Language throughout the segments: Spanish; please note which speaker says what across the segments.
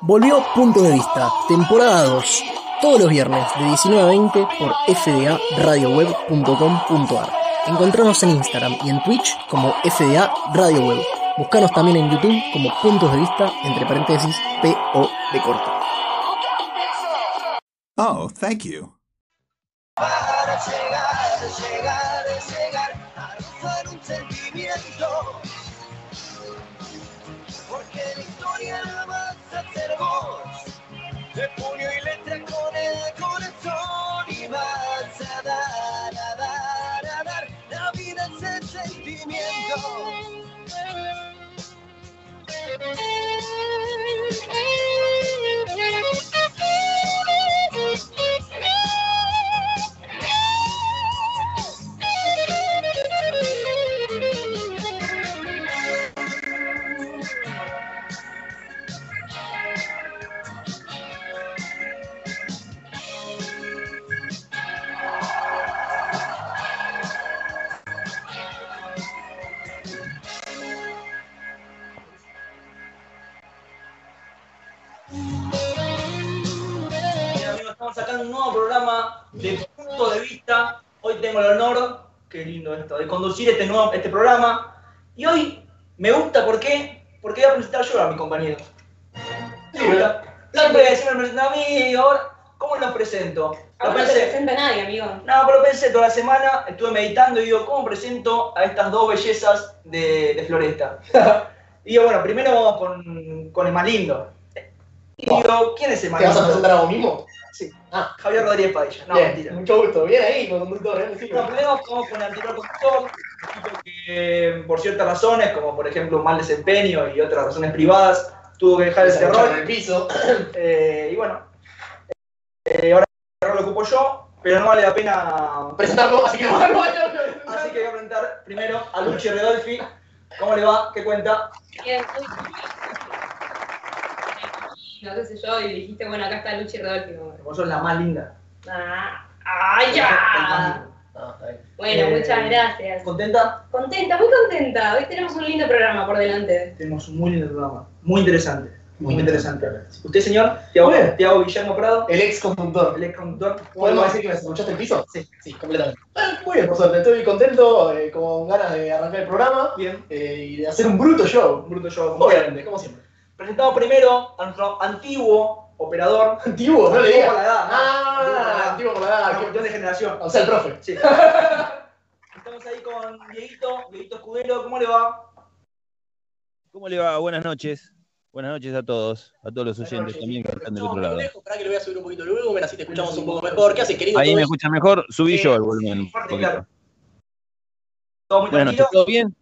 Speaker 1: Volvió Punto de Vista, temporada 2, todos los viernes de 19 a 20 por fdaradioweb.com.ar. Encontramos en Instagram y en Twitch como FDA Radio Web. Buscanos también en YouTube como Puntos de Vista, entre paréntesis, P-O de corto.
Speaker 2: Oh, thank you.
Speaker 3: Para llegar, llegar, llegar
Speaker 4: tengo el honor, qué lindo esto, de conducir este nuevo este programa. Y hoy me gusta, ¿por qué? Porque voy a presentar yo a mi compañero. Siempre siempre me presentan a mí y ahora, ¿cómo los presento? Lo
Speaker 5: Ahora no te presenta nadie, amigo.
Speaker 4: No, pero pensé toda la semana, estuve meditando y digo, ¿cómo presento a estas dos bellezas de, de Floresta? y digo, bueno, primero vamos con, con el más lindo. Y digo, ¿quién es el más
Speaker 6: ¿Te vas a
Speaker 4: lindo?
Speaker 6: presentar a vos mismo?
Speaker 4: Sí.
Speaker 6: Ah.
Speaker 4: Javier Rodríguez Padilla. No,
Speaker 6: Bien,
Speaker 4: mentira.
Speaker 6: Mucho gusto. Bien ahí, con conductor, ¿eh? Sí,
Speaker 4: vamos con el anterior conductor, que por ciertas razones, como por ejemplo un mal desempeño y otras razones privadas, tuvo que dejar ese
Speaker 6: en
Speaker 4: rol.
Speaker 6: el piso.
Speaker 4: Eh, y bueno, eh, ahora el rol lo ocupo yo, pero no vale la pena
Speaker 6: Presentarlo, así que bueno,
Speaker 4: Así que voy a presentar primero a Luchi Redolfi. ¿Cómo le va? ¿Qué cuenta?
Speaker 5: Bien, muy no qué sé yo, y dijiste, bueno, acá está Luchi Rodolfi. como,
Speaker 4: Vos sos la más linda.
Speaker 5: Ah, ¡ah, ya!
Speaker 6: Ah, está bien.
Speaker 5: Bueno,
Speaker 4: Eh,
Speaker 5: muchas gracias.
Speaker 4: ¿Contenta?
Speaker 5: Contenta, muy contenta. Hoy tenemos un lindo programa por delante.
Speaker 4: Tenemos un muy lindo programa. Muy interesante. Muy,
Speaker 6: Muy
Speaker 4: interesante. ¿Usted, señor? Tiago. Tiago Guillermo Prado,
Speaker 6: El ex conductor.
Speaker 4: el ex conductor.
Speaker 6: ¿Podemos decir que me escuchaste el piso?
Speaker 4: Sí.
Speaker 6: Sí, completamente. Ah, Muy bien, por suerte. Estoy contento, eh, con ganas de arrancar el programa
Speaker 4: Bien.
Speaker 6: eh, y de hacer un bruto show.
Speaker 4: Un bruto show.
Speaker 6: Obviamente, como siempre.
Speaker 4: Presentamos primero a nuestro antiguo operador.
Speaker 6: Antiguo, no le
Speaker 4: Antiguo
Speaker 6: digas.
Speaker 4: por la edad, ¿no?
Speaker 6: Ah, antiguo por la edad.
Speaker 4: Una cuestión de generación.
Speaker 6: O sea, el profe.
Speaker 4: Sí. Estamos ahí con Dieguito, Dieguito Escudero. ¿Cómo le va?
Speaker 7: ¿Cómo le va? Buenas noches. Buenas noches a todos, a todos los oyentes
Speaker 6: noches.
Speaker 7: también que están del otro lado.
Speaker 6: lejos, Esperá que lo voy a subir un poquito el volumen, así te escuchamos un poco mejor. ¿Qué haces, querido?
Speaker 7: Ahí
Speaker 6: ¿Todo
Speaker 7: me escuchan mejor, subí yo el volumen.
Speaker 4: Fuerte, claro. ¿Todo muy
Speaker 7: Buenas
Speaker 4: tranquilo?
Speaker 7: noches, ¿todo bien?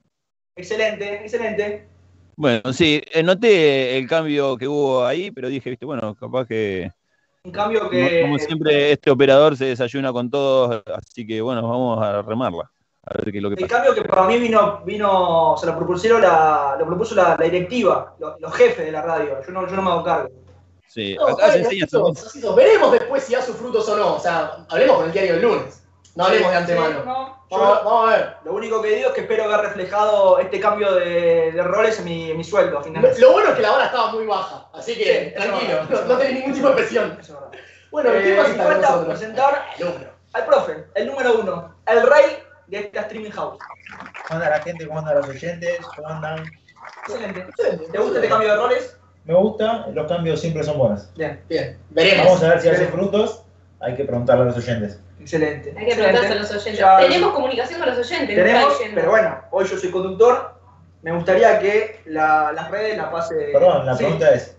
Speaker 4: Excelente, excelente.
Speaker 7: Bueno, sí, eh, noté el cambio que hubo ahí, pero dije, viste, bueno, capaz que,
Speaker 4: Un cambio
Speaker 7: como,
Speaker 4: que.
Speaker 7: como siempre, este operador se desayuna con todos, así que bueno, vamos a remarla, a ver qué es lo que
Speaker 4: El
Speaker 7: pasa.
Speaker 4: cambio que para mí vino, vino, se lo propusieron la, lo propuso la, la directiva, lo- los, jefes de la radio. Yo no, yo no me hago cargo.
Speaker 7: Sí,
Speaker 6: No,
Speaker 7: acá se enseña.
Speaker 6: Veremos después si da sus frutos o no. O sea, hablemos con el diario del lunes. No hablemos de antemano.
Speaker 4: Sí, no,
Speaker 6: Vamos, a-
Speaker 4: yo
Speaker 6: vamos a ver.
Speaker 4: lo único que digo es que espero ver reflejado este cambio de, de roles en mi, en mi sueldo a
Speaker 6: Lo, bueno es que la hora estaba muy baja, así que
Speaker 4: Sí,
Speaker 6: tranquilo,
Speaker 4: verdad.
Speaker 6: no, no tenés ningún tipo de presión.
Speaker 4: Eso es verdad.
Speaker 6: Bueno,
Speaker 4: Eh,
Speaker 6: ¿qué más
Speaker 4: falta presentar
Speaker 6: El número.
Speaker 4: al profe, el número uno, el rey de esta streaming house.
Speaker 8: ¿Cómo anda la gente? ¿Cómo andan los oyentes? ¿Cómo andan?
Speaker 4: Excelente. ¿Te gusta este cambio de roles?
Speaker 8: Me gusta, los cambios siempre son buenos.
Speaker 4: Bien,
Speaker 6: Bien, veremos.
Speaker 8: Vamos a ver si hace
Speaker 4: Veremos.
Speaker 8: frutos. Hay que preguntarle a los oyentes.
Speaker 4: excelente.
Speaker 5: Hay que preguntarse a los oyentes.
Speaker 4: Ya-
Speaker 5: Tenemos comunicación con los oyentes,
Speaker 4: Tenemos, pero bueno, hoy yo soy conductor. Me gustaría que la- las redes la pase.
Speaker 8: Perdón, la
Speaker 4: Sí.
Speaker 8: pregunta es: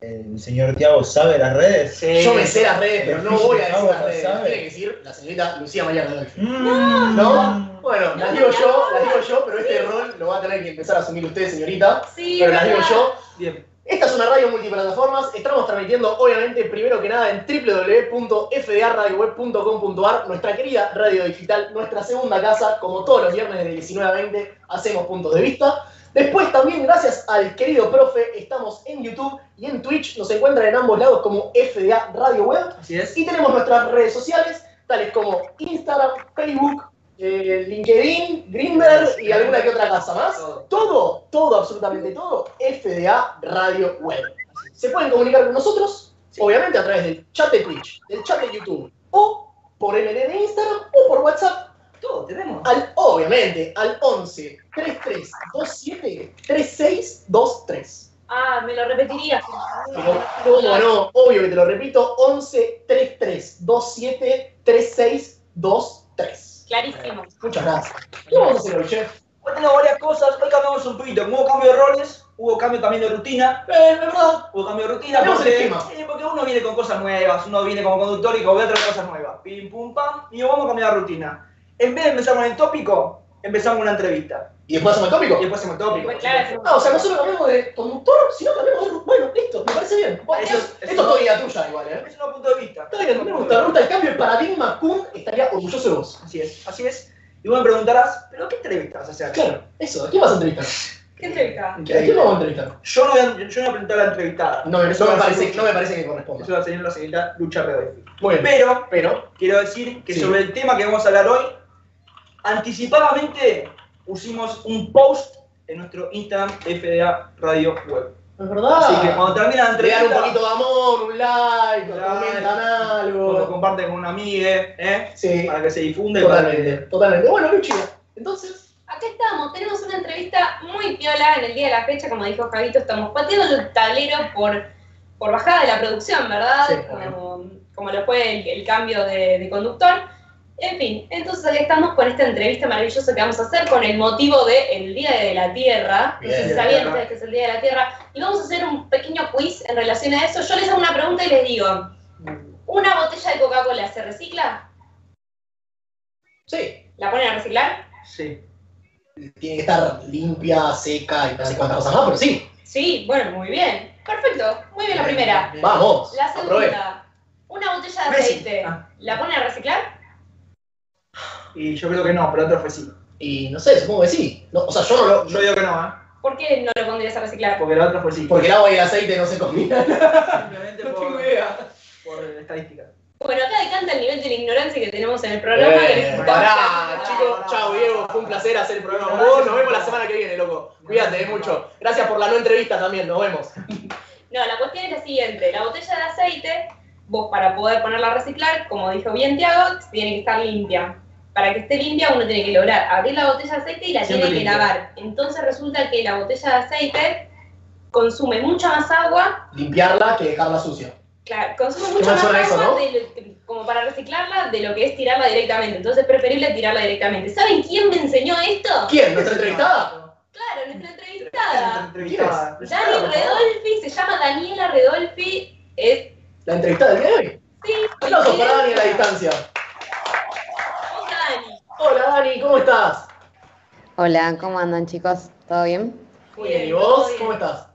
Speaker 8: ¿el señor Tiago sabe las redes?
Speaker 4: Sí.
Speaker 6: Yo me sé las redes, pero no voy a decir las redes.
Speaker 8: ¿sabe?
Speaker 6: Tiene que decir la señorita Lucía María Rodolfo.
Speaker 8: Mm,
Speaker 6: ¿No? Bueno, las
Speaker 5: No,
Speaker 6: digo
Speaker 5: no,
Speaker 6: yo,
Speaker 5: no,
Speaker 6: las digo yo, pero este rol lo va a tener que empezar a asumir usted, señorita.
Speaker 5: Sí,
Speaker 6: Pero las digo yo.
Speaker 4: Bien.
Speaker 6: Esta es una radio multiplataformas. Estamos transmitiendo, obviamente, primero que nada en www.fdaradioweb.com.ar, nuestra querida radio digital, nuestra segunda casa, como todos los viernes de 19 a 20, hacemos puntos de vista. Después también, gracias al querido profe, estamos en YouTube y en Twitch. Nos encuentran en ambos lados como FDA Radio Web.
Speaker 4: Así es.
Speaker 6: Y tenemos nuestras redes sociales, tales como Instagram, Facebook, eh, LinkedIn, Grindr y alguna que otra casa más.
Speaker 4: Todo.
Speaker 6: Todo, todo, absolutamente todo, FDA Radio Web. se pueden comunicar con nosotros, obviamente a través del chat de Twitch, del chat de YouTube, o por MD de Instagram, o por WhatsApp,
Speaker 4: Todo tenemos.
Speaker 6: al, obviamente, al 11 33 27 3623.
Speaker 5: Ah, me lo repetirías.
Speaker 6: Pero, ¿cómo no? Obvio que te lo repito, 11 33 27 3623.
Speaker 5: Clarísimo.
Speaker 6: Muchas gracias. ¿Qué vamos a hacer hoy, chef?
Speaker 4: Hoy tenemos varias cosas. Hoy cambiamos un poquito. Como hubo cambio de roles, hubo cambio también de rutina.
Speaker 6: Eh, verdad.
Speaker 4: Hubo cambio de rutina porque,
Speaker 6: esquema.
Speaker 4: sí, porque uno viene con cosas nuevas, uno viene como conductor y con otras cosas nuevas. Pim, pum, pam. Y vamos a cambiar la rutina. En vez de empezar con el tópico, empezamos con una entrevista.
Speaker 6: ¿Y después hacemos el tópico?
Speaker 4: Y después hacemos el tópico.
Speaker 5: Pues claro,
Speaker 6: Ah, o sea, nosotros cambiamos de conductor, sino cambiamos de... Bueno, listo, me parece bien. Bueno,
Speaker 4: Eso-
Speaker 6: esto
Speaker 4: eso-
Speaker 6: esto es teoría tuya igual, ¿eh?
Speaker 4: Es un punto de vista.
Speaker 6: Está bien, me gusta, me gusta el cambio, el paradigma, Kun estaría orgulloso de vos.
Speaker 4: Así es, así es. Y vos me preguntarás, ¿pero qué entrevista vas a hacer?
Speaker 6: Claro, eso, ¿a quién vas a entrevistar?
Speaker 5: ¿Qué entrevista?
Speaker 6: ¿A quién vamos a entrevistar?
Speaker 4: Yo no voy a, yo no voy a preguntar a la entrevistada.
Speaker 6: No, no,
Speaker 4: Eso
Speaker 6: me parece, no me parece que corresponda.
Speaker 4: Eso va a ser la señorita Lucha Redolfi.
Speaker 6: Muy bien.
Speaker 4: Pero
Speaker 6: Pero,
Speaker 4: quiero decir que
Speaker 6: Sí.
Speaker 4: sobre el tema que vamos a hablar hoy, anticipadamente pusimos un post en nuestro Instagram FDA Radio Web.
Speaker 6: es verdad.
Speaker 4: Así que cuando termina la
Speaker 6: Le dan un
Speaker 4: entrevista,
Speaker 6: poquito de amor, un like,
Speaker 4: Like,
Speaker 6: comentan algo.
Speaker 4: comparten con una amiga, ¿eh?
Speaker 6: Sí,
Speaker 4: para que se para
Speaker 6: totalmente, totalmente. Bueno, Luchi, entonces,
Speaker 5: Acá estamos, tenemos una entrevista muy piola en el día de la fecha, como dijo Javito, estamos pateando el tablero por, por bajada de la producción, ¿verdad?
Speaker 6: Sí,
Speaker 5: como, como lo fue el, el cambio de, de conductor. En fin, entonces aquí estamos con esta entrevista maravillosa que vamos a hacer con el motivo del Día de la Tierra. No sé si sabían ustedes que es el Día de la Tierra. Y vamos a hacer un pequeño quiz en relación a eso. Yo les hago una pregunta y les digo, ¿una botella de Coca-Cola se recicla?
Speaker 6: sí,
Speaker 5: ¿La ponen a reciclar?
Speaker 4: Sí.
Speaker 6: tiene que estar limpia, seca y no sé cuántas cosas más, pero sí.
Speaker 5: Sí, bueno, muy bien. Perfecto, muy bien la primera.
Speaker 6: Vamos,
Speaker 5: La segunda, una botella de aceite,
Speaker 4: Ah.
Speaker 5: ¿la ponen a reciclar?
Speaker 4: Y yo creo que no, pero otro fue sí.
Speaker 6: Y no sé, supongo que sí. No, o sea, yo no lo.
Speaker 4: Yo digo que no, ¿eh?
Speaker 5: ¿Por qué no lo pondrías a reciclar?
Speaker 4: Porque la otra fue sí.
Speaker 6: Porque el agua y el aceite no se combinan.
Speaker 4: Simplemente
Speaker 6: No
Speaker 4: por,
Speaker 6: tengo idea.
Speaker 4: por estadística.
Speaker 5: Bueno, acá decanta el nivel de la ignorancia que tenemos en el programa.
Speaker 6: Eh, pará, chicos. Chao, Diego. Fue un placer hacer el programa con vos. Nos vemos la semana que viene, loco. Cuídate eh, mucho. Gracias por la no entrevista también. Nos vemos.
Speaker 5: No, la cuestión es la siguiente. La botella de aceite, vos para poder ponerla a reciclar, como dijo bien Tiago, tiene que estar limpia. Para que esté limpia uno tiene que lograr abrir la botella de aceite y la
Speaker 4: Siempre
Speaker 5: tiene que
Speaker 4: limpia.
Speaker 5: lavar. Entonces resulta que la botella de aceite consume mucha más agua
Speaker 6: Limpiarla que dejarla sucia.
Speaker 5: Claro, consume mucho más agua
Speaker 6: eso, ¿no?
Speaker 5: de lo- como para reciclarla de lo que es tirarla directamente. Entonces es preferible tirarla directamente. ¿Saben quién me enseñó esto?
Speaker 6: ¿Quién? ¿Nuestra entrevistada?
Speaker 5: Claro, nuestra entrevistada.
Speaker 4: Entrevistada.
Speaker 5: Dani Redolfi, se llama Daniela Redolfi, es...
Speaker 6: ¿La entrevistada del día de hoy?
Speaker 5: Sí,
Speaker 6: Aplausos para Dani a la distancia.
Speaker 5: Dani.
Speaker 6: ¿cómo estás?
Speaker 2: Hola, ¿cómo andan chicos? ¿Todo bien?
Speaker 6: Muy bien, ¿y vos?
Speaker 5: bien.
Speaker 6: ¿Cómo estás?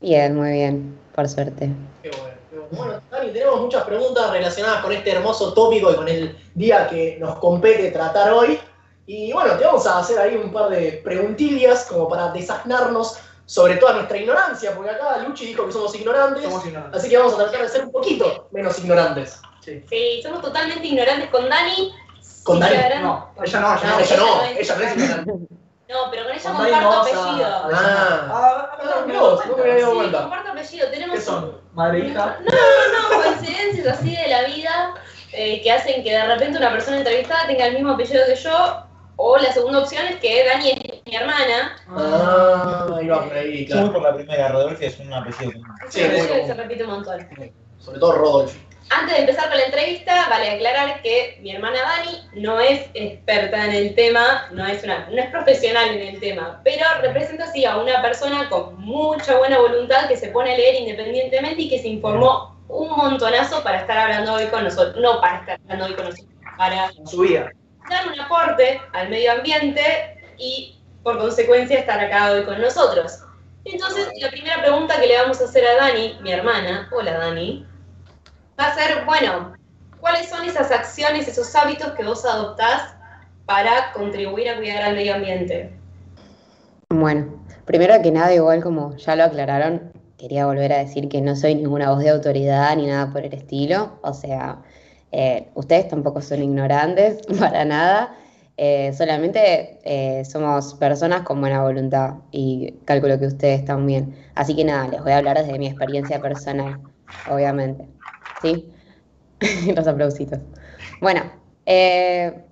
Speaker 2: Bien, muy bien, por suerte.
Speaker 6: Qué bueno, qué bueno. Bueno, Dani, tenemos muchas preguntas relacionadas con este hermoso tópico y con el día que nos compete tratar hoy. Y bueno, te vamos a hacer ahí un par de preguntillas como para desasnarnos sobre toda nuestra ignorancia, porque acá Luchi dijo que somos ignorantes,
Speaker 4: Somos ignorantes.
Speaker 6: así que vamos a tratar de ser un poquito menos ignorantes.
Speaker 4: Sí.
Speaker 5: Sí, somos totalmente ignorantes con Dani.
Speaker 6: ¿Con
Speaker 5: Sí, verdad-
Speaker 4: No, ella no, ella
Speaker 6: No,
Speaker 4: no.
Speaker 6: ella no, ella no.
Speaker 5: No, pero con ella comparto apellido.
Speaker 6: Ah,
Speaker 4: Ah,
Speaker 6: Ah,
Speaker 4: no,
Speaker 6: no me había dado
Speaker 5: Sí,
Speaker 6: cuenta.
Speaker 5: comparto apellido. Tenemos
Speaker 4: ¿Qué son? Madre e hija.
Speaker 5: No, no, no, coincidencias así de la vida eh, que hacen que de repente una persona entrevistada tenga el mismo apellido que yo. O la segunda opción es que Dani es mi hermana.
Speaker 6: Ah, ahí va por ahí,
Speaker 8: Yo voy
Speaker 6: claro.
Speaker 8: por la primera, Rodolfo es un apellido.
Speaker 6: Sí, común.
Speaker 5: se repite un montón.
Speaker 6: Sobre todo Rodolfo.
Speaker 5: Antes de empezar con la entrevista, vale aclarar que mi hermana Dani no es experta en el tema, no es, una, no es profesional en el tema, pero representa sí a una persona con mucha buena voluntad que se pone a leer independientemente y que se informó un montonazo para estar hablando hoy con nosotros, no para estar hablando hoy con nosotros, para
Speaker 4: Su vida.
Speaker 5: dar un aporte al medio ambiente y por consecuencia estar acá hoy con nosotros. Entonces, la primera pregunta que le vamos a hacer a Dani, mi hermana, hola Dani, va a ser, bueno, ¿cuáles son esas acciones, esos hábitos que vos adoptás para contribuir a cuidar al medio ambiente?
Speaker 2: Bueno, primero que nada, igual como ya lo aclararon, quería volver a decir que no soy ninguna voz de autoridad ni nada por el estilo. O sea, eh, ustedes tampoco son ignorantes para nada. Eh, solamente eh, somos personas con buena voluntad y calculo que ustedes también. Así que nada, les voy a hablar desde mi experiencia personal, obviamente. ¿Sí? Los aplausitos. Bueno, eh,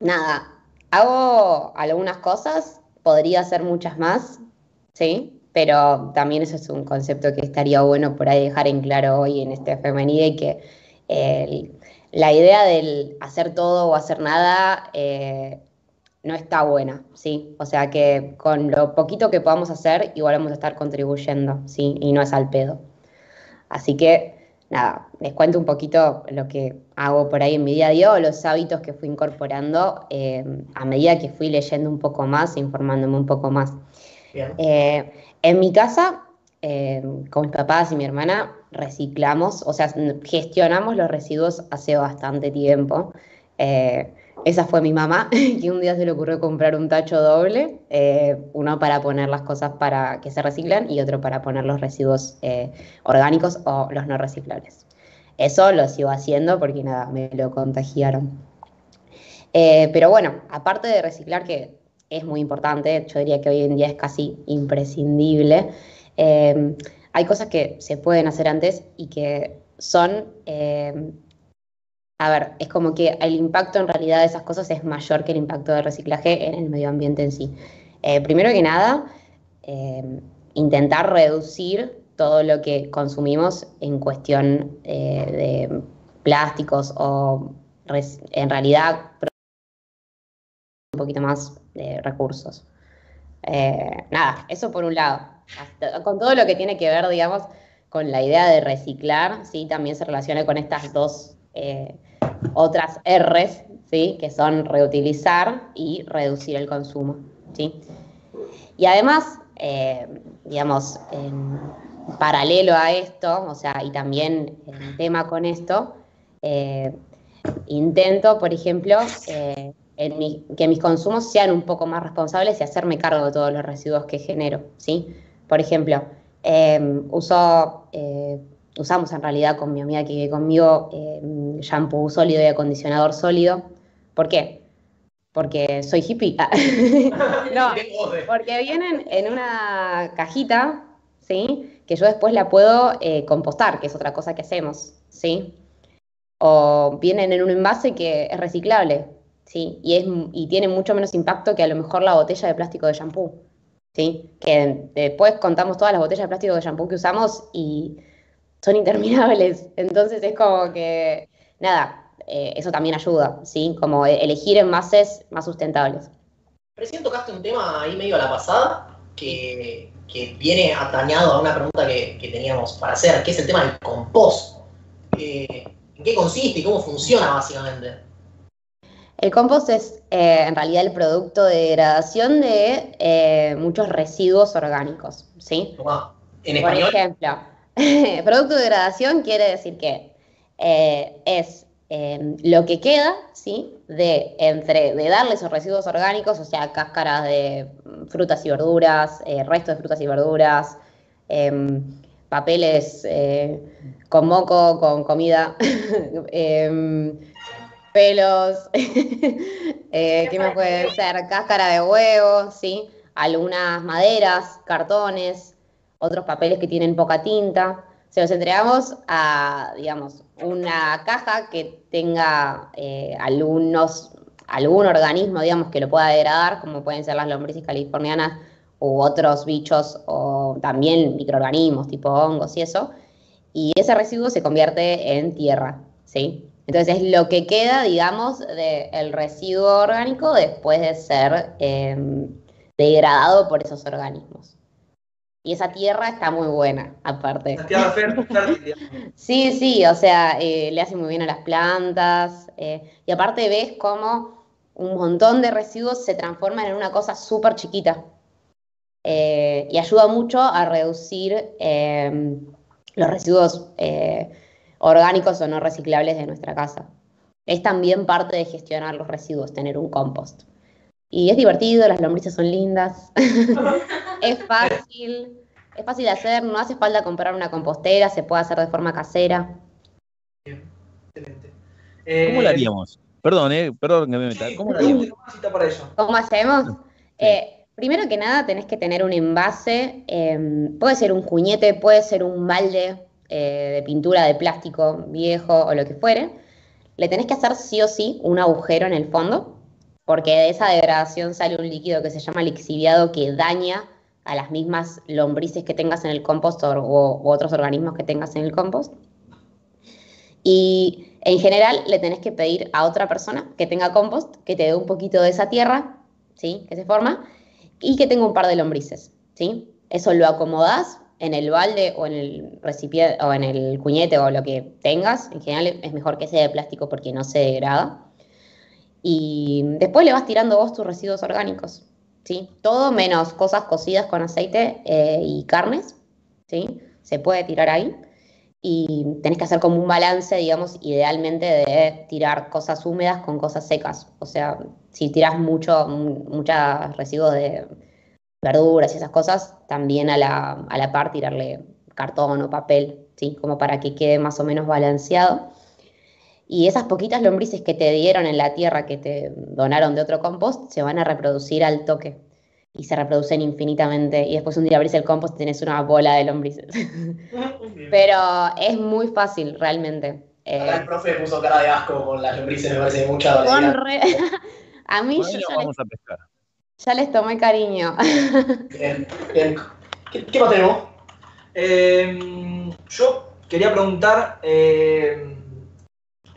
Speaker 2: nada, hago algunas cosas, podría hacer muchas más, ¿sí? Pero también eso es un concepto que estaría bueno por ahí dejar en claro hoy en este femenino y que el- la idea del hacer todo o hacer nada eh, no está buena, ¿sí? O sea que con lo poquito que podamos hacer, igual vamos a estar contribuyendo, ¿sí? Y no es al pedo. Así que, nada, les cuento un poquito lo que hago por ahí en mi día a día o los hábitos que fui incorporando eh, a medida que fui leyendo un poco más, e informándome un poco más. Eh, en mi casa, eh, con mis papás y mi hermana, reciclamos, o sea, gestionamos los residuos hace bastante tiempo. Eh, esa fue mi mamá, que un día se le ocurrió comprar un tacho doble, eh, uno para poner las cosas para que se reciclan y otro para poner los residuos eh, orgánicos o los no reciclables. Eso lo sigo haciendo porque nada, me lo contagiaron. Eh, pero bueno, aparte de reciclar, que es muy importante, yo diría que hoy en día es casi imprescindible, hay cosas que se pueden hacer antes y que son, a ver, es como que el impacto en realidad de esas cosas es mayor que el impacto del reciclaje en el medio ambiente en sí. Eh, primero que nada, eh, intentar reducir todo lo que consumimos en cuestión eh, de plásticos o en realidad un poquito más de recursos. Eh, nada, eso por un lado. Con todo lo que tiene que ver, digamos, con la idea de reciclar, ¿sí? También se relaciona con estas dos eh, otras R's, ¿sí? Que son reutilizar y reducir el consumo, ¿sí? Y además, eh, digamos, en paralelo a esto, o sea, y también en tema con esto, eh, intento, por ejemplo, que mis consumos sean un poco más responsables y hacerme cargo de todos los residuos que genero, ¿sí? Por ejemplo, uso, usamos en realidad con mi amiga que vive conmigo eh, shampoo sólido y acondicionador sólido. ¿Por qué? Porque soy hippie. no,
Speaker 6: Tengo de-
Speaker 2: porque vienen en una cajita, ¿sí? Que yo después la puedo eh, compostar, que es otra cosa que hacemos, ¿sí? O vienen en un envase que es reciclable, ¿sí? Y, es, y tiene mucho menos impacto que a lo mejor la botella de plástico de shampoo, ¿sí? Que después contamos todas las botellas de plástico de shampoo que usamos y son interminables. Entonces es como que, nada, eh, eso también ayuda, ¿sí? Como e- elegir envases más sustentables.
Speaker 6: Recién tocaste un tema ahí medio a la pasada que, que viene atañado a una pregunta que, que teníamos para hacer, que es el tema del compost. Eh, ¿En qué consiste y cómo funciona básicamente?
Speaker 2: El compost es eh, en realidad el producto de degradación de eh, muchos residuos orgánicos, ¿sí?
Speaker 6: Tomá, En
Speaker 2: Por
Speaker 6: español,
Speaker 2: ejemplo, producto de degradación quiere decir que eh, es eh, lo que queda, ¿sí? De, entre, de darle esos residuos orgánicos, o sea, cáscaras de mm, frutas y verduras, eh, restos de frutas y verduras, em, papeles eh, con moco, con comida, em, pelos, ¿qué más puede ser? Cáscara de huevo, ¿sí? Algunas maderas, cartones, otros papeles que tienen poca tinta. Se los entregamos a, digamos, una caja que tenga eh, algunos, algún organismo, digamos, que lo pueda degradar, como pueden ser las lombrices californianas u otros bichos o también microorganismos tipo hongos y eso. Y ese residuo se convierte en tierra, ¿sí? Entonces es lo que queda, digamos, del residuo orgánico después de ser eh, degradado por esos organismos. Y esa tierra está muy buena, aparte.
Speaker 4: La tierra fértil.
Speaker 2: Sí, sí, o sea, eh, le hace muy bien a las plantas. eh, y aparte ves cómo un montón de residuos se transforman en una cosa súper chiquita. Eh, y ayuda mucho a reducir eh, los residuos orgánicos o no reciclables de nuestra casa. Es también parte de gestionar los residuos, tener un compost. Y es divertido, las lombrices son lindas, es fácil, es fácil de hacer, no hace falta comprar una compostera, se puede hacer de forma casera.
Speaker 4: Excelente. Eh,
Speaker 7: ¿Cómo lo haríamos? Perdón, eh, perdón que me meta.
Speaker 4: Sí,
Speaker 7: ¿Cómo la
Speaker 4: sí,
Speaker 7: haríamos?
Speaker 4: tengo una cita para eso.
Speaker 2: ¿Cómo hacemos? Eh, primero que nada, tenés que tener un envase. eh, puede ser un cuñete, puede ser un balde eh, de pintura de plástico viejo o lo que fuere. Le tenés que hacer sí o sí un agujero en el fondo, porque de esa degradación sale un líquido que se llama lixiviado que daña a las mismas lombrices que tengas en el compost o, otros organismos que tengas en el compost. Y en general le tenés que pedir a otra persona que tenga compost que te dé un poquito de esa tierra, ¿sí? Que se forma, y que tenga un par de lombrices, ¿sí? Eso lo acomodás en el balde o en el recipiente o en el cuñete o lo que tengas. En general es mejor que sea de plástico porque no se degrada. Y después le vas tirando vos tus residuos orgánicos, ¿sí? Todo menos cosas cocidas con aceite eh, y carnes, ¿sí? Se puede tirar ahí y tenés que hacer como un balance, digamos, idealmente de tirar cosas húmedas con cosas secas. O sea, si tiras mucho, muchos residuos de verduras y esas cosas, también a la, a la par tirarle cartón o papel, ¿sí? Como para que quede más o menos balanceado. Y esas poquitas lombrices que te dieron en la tierra, que te donaron de otro compost, se van a reproducir al toque. Y se reproducen infinitamente. Y después un día abrís el compost y tenés una bola de lombrices. Pero es muy fácil, realmente. Eh,
Speaker 6: Acá el profe puso cara de asco con las lombrices, me parece mucha
Speaker 2: re- A mí
Speaker 7: Bueno,
Speaker 2: yo ya les,
Speaker 7: vamos a pescar.
Speaker 2: ya les tomé cariño.
Speaker 6: Bien, bien. ¿Qué, qué más tenemos?
Speaker 4: Eh, yo quería preguntar, eh,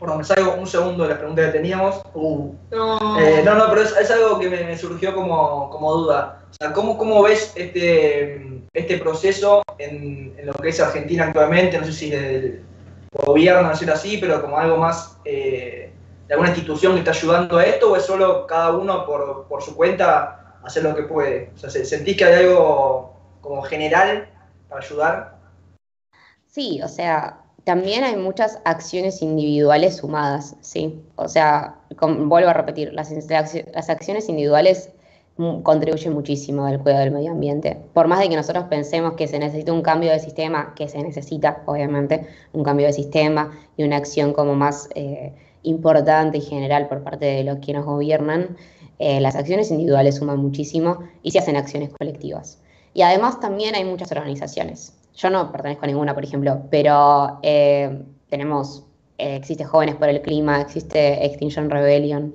Speaker 4: bueno, me salgo un segundo de la pregunta que teníamos.
Speaker 6: Uh,
Speaker 5: No.
Speaker 4: Eh, no, no, pero es, es algo que me, me surgió como, como duda. O sea, ¿cómo, cómo ves este, este proceso en, en lo que es Argentina actualmente? No sé si del gobierno, no sé así, pero como algo más eh, de alguna institución que está ayudando a esto, o es solo cada uno por, por su cuenta hacer lo que puede? O sea, ¿se- ¿sentís que hay algo como general para ayudar?
Speaker 2: Sí, o sea, también hay muchas acciones individuales sumadas, ¿sí? O sea, vuelvo a repetir, las, acciones individuales contribuyen muchísimo al cuidado del medio ambiente. Por más de que nosotros pensemos que se necesita un cambio de sistema, que se necesita, obviamente, un cambio de sistema y una acción como más eh, importante y general por parte de los que nos gobiernan, eh, las acciones individuales suman muchísimo y se hacen acciones colectivas. Y además también hay muchas organizaciones. Yo no pertenezco a ninguna, por ejemplo, pero eh, tenemos, eh, existe Jóvenes por el Clima, existe Extinction Rebellion,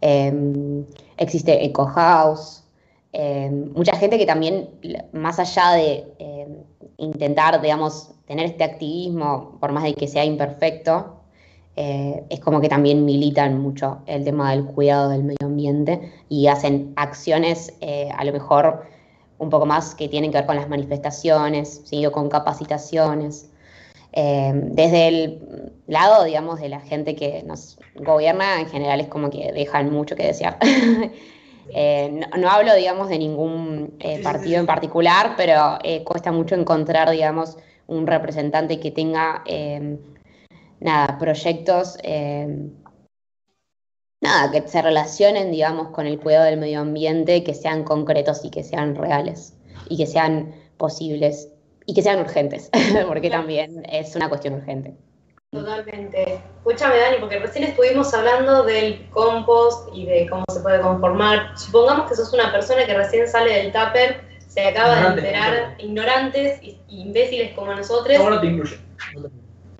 Speaker 2: eh, existe Eco House, eh, mucha gente que también, más allá de eh, intentar, digamos, tener este activismo, por más de que sea imperfecto, eh, es como que también militan mucho el tema del cuidado del medio ambiente y hacen acciones a lo mejor un poco más que tienen que ver con las manifestaciones, ¿sí? o con capacitaciones. Eh, desde el lado, digamos, de la gente que nos gobierna, en general es como que dejan mucho que desear. Eh, no, no hablo, digamos, de ningún eh, partido en particular, pero cuesta mucho encontrar, digamos, un representante que tenga, nada, proyectos, nada, que se relacionen, digamos, con el cuidado del medio ambiente, que sean concretos y que sean reales y que sean posibles y que sean urgentes, porque también es una cuestión urgente.
Speaker 5: Totalmente. Escúchame, Dani, porque recién estuvimos hablando del compost y de cómo se puede conformar. Supongamos que sos una persona que recién sale del tupper, se acaba
Speaker 4: Ignorantes,
Speaker 5: de enterar, ignorantes y y imbéciles como nosotros.
Speaker 4: No, no te incluye.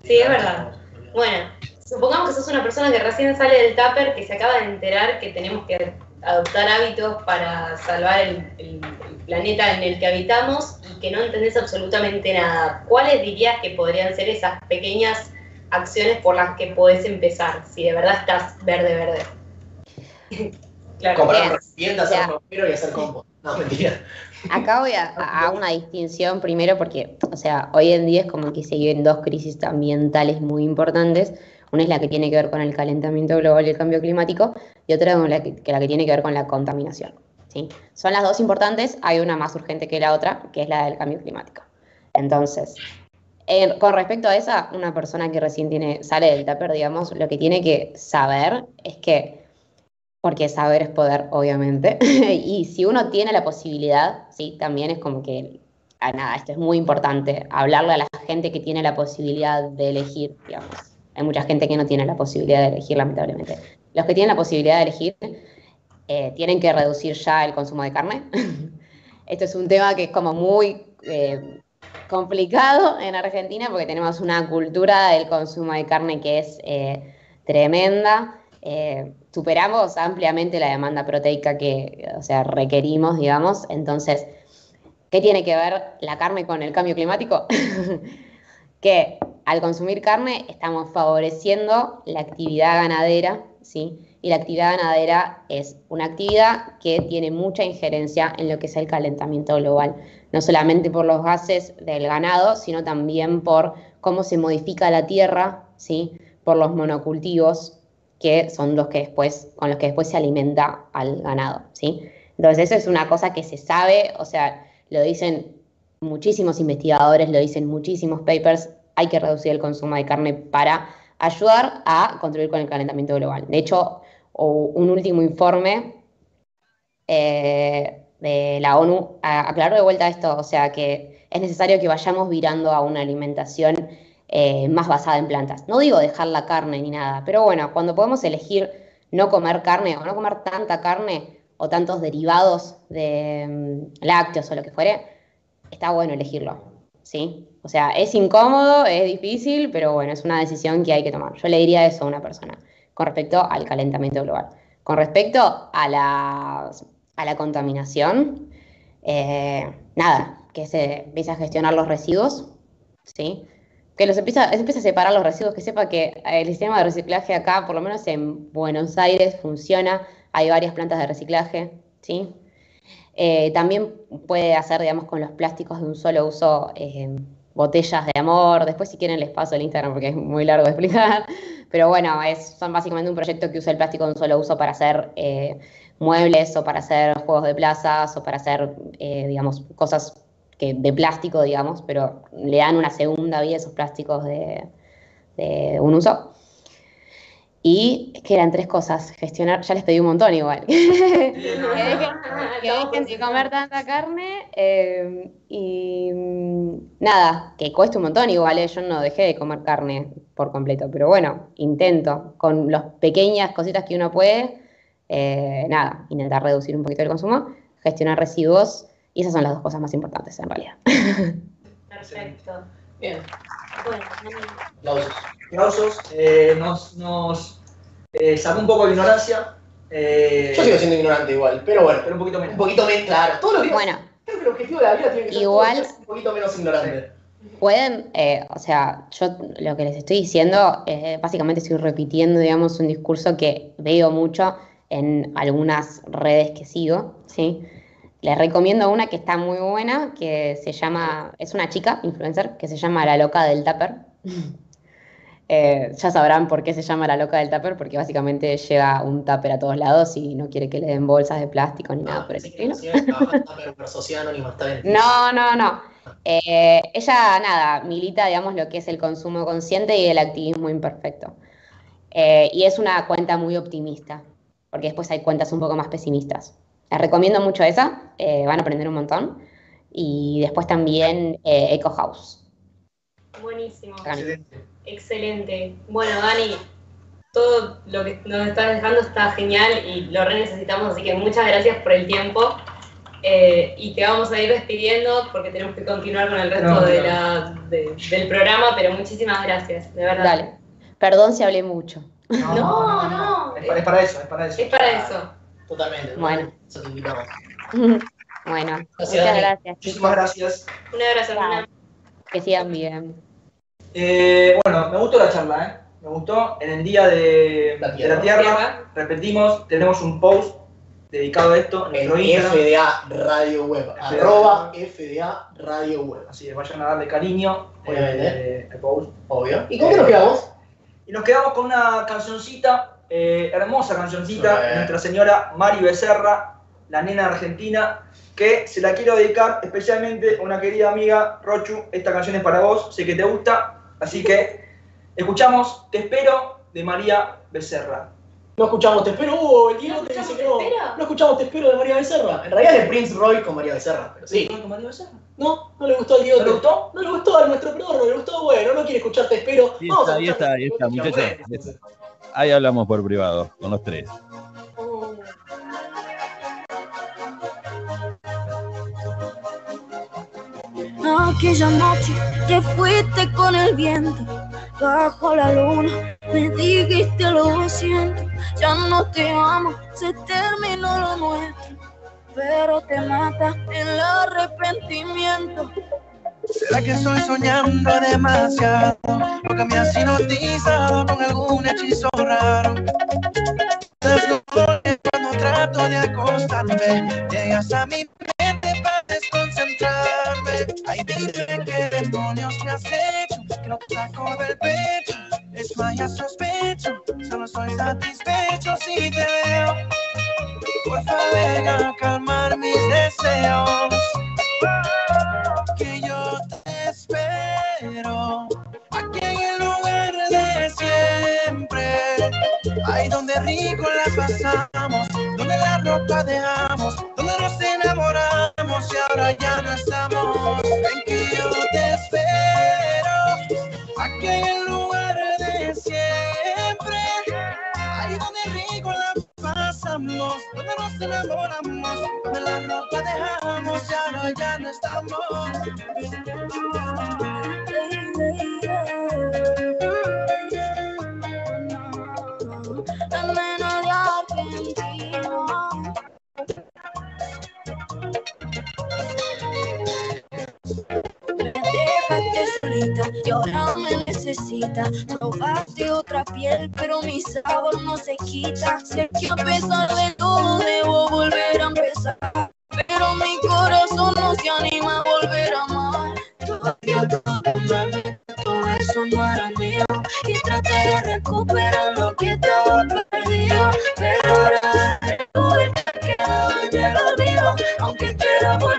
Speaker 5: Sí, es verdad. Bueno, supongamos que sos una persona que recién sale del tupper, que se acaba de enterar que tenemos que adoptar hábitos para salvar el, el- el planeta en el que habitamos y que no entendés absolutamente nada. ¿Cuáles dirías que podrían ser esas pequeñas acciones por las que podés empezar, si de verdad estás verde, verde? claro.
Speaker 6: comprar un recipiente, hacer un agujero y hacer compost. No, mentira.
Speaker 2: Acá voy a una distinción primero porque, o sea, hoy en día es como que se viven dos crisis ambientales muy importantes. Una es la que tiene que ver con el calentamiento global y el cambio climático y otra es la que, la que tiene que ver con la contaminación. ¿sí? Son las dos importantes, hay una más urgente que la otra, que es la del cambio climático. Entonces, en- con respecto a esa, una persona que recién tiene, sale del tupper, digamos, lo que tiene que saber es que porque saber es poder, obviamente. y si uno tiene la posibilidad, sí, también es como que, ah, nada, esto es muy importante, hablarle a la gente que tiene la posibilidad de elegir, digamos, hay mucha gente que no tiene la posibilidad de elegir, lamentablemente. Los que tienen la posibilidad de elegir eh, tienen que reducir ya el consumo de carne. Esto es un tema que es como muy eh, complicado en Argentina porque tenemos una cultura del consumo de carne que es eh, tremenda. Superamos ampliamente la demanda proteica que o sea, requerimos, digamos. Entonces, ¿qué tiene que ver la carne con el cambio climático? que al consumir carne estamos favoreciendo la actividad ganadera, ¿sí? Y la actividad ganadera es una actividad que tiene mucha injerencia en lo que es el calentamiento global, no solamente por los gases del ganado, sino también por cómo se modifica la tierra, ¿sí? Por los monocultivos, que son los que después, con los que después se alimenta al ganado, ¿sí? Entonces eso es una cosa que se sabe, o sea, lo dicen muchísimos investigadores, lo dicen muchísimos papers, hay que reducir el consumo de carne para ayudar a contribuir con el calentamiento global. De hecho, un último informe eh, de la ONU aclaró de vuelta esto, o sea que es necesario que vayamos virando a una alimentación eh, más basada en plantas. No digo dejar la carne ni nada, pero bueno, cuando podemos elegir no comer carne o no comer tanta carne o tantos derivados de mm, lácteos o lo que fuere, está bueno elegirlo, ¿sí? O sea, es incómodo, es difícil, pero bueno, es una decisión que hay que tomar. Yo le diría eso a una persona con respecto al calentamiento global. Con respecto a la, a la contaminación, eh, nada, que se empiece a gestionar los residuos, ¿sí? Que los empieza, empiece a separar los residuos, que sepa que el sistema de reciclaje acá, por lo menos en Buenos Aires, funciona, hay varias plantas de reciclaje, ¿sí? Eh, también puede hacer, digamos, con los plásticos de un solo uso, eh, botellas de amor. Después, si quieren, les paso el Instagram porque es muy largo de explicar. Pero bueno, es, son básicamente un proyecto que usa el plástico de un solo uso para hacer eh, muebles o para hacer juegos de plazas o para hacer, digamos, cosas que, de plástico, digamos, pero le dan una segunda vida a esos plásticos de un uso. Y que eran tres cosas, gestionar, ya les pedí un montón igual. que dejen, que dejen de comer tanta carne eh, y mm, nada, que cueste un montón igual, eh, yo no dejé de comer carne por completo, pero bueno, intento con las pequeñas cositas que uno puede, eh, nada, intentar reducir un poquito el consumo, gestionar residuos y esas son las dos cosas más importantes en realidad.
Speaker 5: Perfecto.
Speaker 4: Bien.
Speaker 5: Bueno,
Speaker 6: Aplausos.
Speaker 4: Aplausos. Eh, nos nos eh, sacó un poco de ignorancia. Eh,
Speaker 6: Yo sigo siendo ignorante igual, pero bueno,
Speaker 4: pero un poquito menos.
Speaker 6: un poquito menos, claro. Todos los días.
Speaker 2: Bueno,
Speaker 6: Creo que el objetivo de la vida tiene que ser
Speaker 2: Igual-
Speaker 6: un poquito menos ignorante.
Speaker 2: pueden, eh, o sea, yo lo que les estoy diciendo, eh, básicamente estoy repitiendo, digamos, un discurso que veo mucho en algunas redes que sigo, ¿sí? Les recomiendo una que está muy buena, que se llama, es una chica, influencer, que se llama La Loca del Tupper. Eh, ya sabrán por qué se llama La Loca del Tupper, porque básicamente lleva un tupper a todos lados y no quiere que le den bolsas de plástico ni nada por el estilo. No, no, no. Eh, ella, nada, milita, digamos, lo que es el consumo consciente y el activismo imperfecto. Eh, y es una cuenta muy optimista, porque después hay cuentas un poco más pesimistas. Les recomiendo mucho esa, eh, van a aprender un montón. Y después también eh, Eco House.
Speaker 5: buenísimo.
Speaker 4: Excelente.
Speaker 5: Excelente. Bueno, Dani, todo lo que nos estás dejando está genial y lo re necesitamos, así que muchas gracias por el tiempo. Eh, y te vamos a ir despidiendo porque tenemos que continuar con el resto
Speaker 4: No,
Speaker 5: de
Speaker 4: no.
Speaker 5: la- de- del programa, pero muchísimas gracias, de verdad.
Speaker 2: Dale. Perdón si hablé mucho.
Speaker 4: No,
Speaker 5: No, no.
Speaker 4: Es, para, es para eso, es para eso.
Speaker 5: Es para eso.
Speaker 6: Totalmente.
Speaker 2: Bueno.
Speaker 6: Eso te invitamos.
Speaker 2: bueno,
Speaker 6: Gracias,
Speaker 2: muchas
Speaker 6: Dani.
Speaker 2: gracias,
Speaker 4: Muchísimas gracias.
Speaker 5: Un abrazo.
Speaker 2: Que sigan bien.
Speaker 4: Eh, bueno, me gustó la charla, ¿eh? Me gustó. En el día de
Speaker 6: La
Speaker 4: de
Speaker 6: Tierra.
Speaker 4: la Tierra,
Speaker 5: Tierra.
Speaker 4: repetimos, tenemos un post dedicado a esto en
Speaker 6: En
Speaker 4: nuestro Instagram.
Speaker 6: FDA Radio Web.
Speaker 4: FDA.
Speaker 6: Arroba FDA Radio Web.
Speaker 4: Así que vayan a darle cariño
Speaker 6: Obviamente.
Speaker 4: eh, al post.
Speaker 6: Obvio. ¿Y con qué nos quedamos?
Speaker 4: Y nos quedamos con una cancioncita, eh, hermosa cancioncita, de Nuestra Señora Mari Becerra, la nena argentina, que se la quiero dedicar especialmente a una querida amiga, Rochu. Esta canción es para vos, sé que te gusta, así que escuchamos Te espero de María Becerra.
Speaker 6: No escuchamos Te Espero. Uh, el Diego
Speaker 5: ¿No
Speaker 6: te dice
Speaker 5: escuchamos
Speaker 6: que
Speaker 5: Te
Speaker 6: no.
Speaker 5: Espero?
Speaker 6: No escuchamos Te Espero de María Becerra. En realidad es de Prince Roy con María Becerra, pero sí.
Speaker 4: ¿Con María Becerra?
Speaker 6: No, no le gustó al Diego.
Speaker 4: ¿No le gustó?
Speaker 6: No le gustó a nuestro no le gustó. Bueno, no quiere escuchar Te Espero.
Speaker 7: Ahí
Speaker 6: Vamos
Speaker 7: está,
Speaker 6: a
Speaker 7: ahí está, ahí muchachos. Ahí hablamos por privado, con los tres.
Speaker 9: Aquella noche te fuiste con el viento, bajo la luna, me dijiste lo siento, ya no te amo, se terminó lo nuestro, pero te mata el arrepentimiento.
Speaker 3: ¿Será que estoy soñando demasiado? ¿O que me has hipnotizado con algún hechizo raro? Desnudo cuando trato de acostarme, llegas a mi para desconcentrarme. Ay, dime qué demonios me has hecho, que no saco del pecho. Es más, ya sospecho, solo soy satisfecho si te veo. Porfa, venga a calmar mis deseos que yo te espero aquí en el lugar de siempre. Ahí donde rico la pasamos, donde la ropa dejamos, enamoramos, donde la ropa dejamos y ahora ya no estamos.
Speaker 9: Necesita. Probaste otra piel, pero mi sabor no se quita. Sé que a pesar de todo debo volver a empezar. Pero mi corazón no se anima a volver a amar. Todavía todo eso no era mío. Y traté de recuperar lo que estaba perdido. Pero ahora tuve que en el olvido. Aunque quiera volver,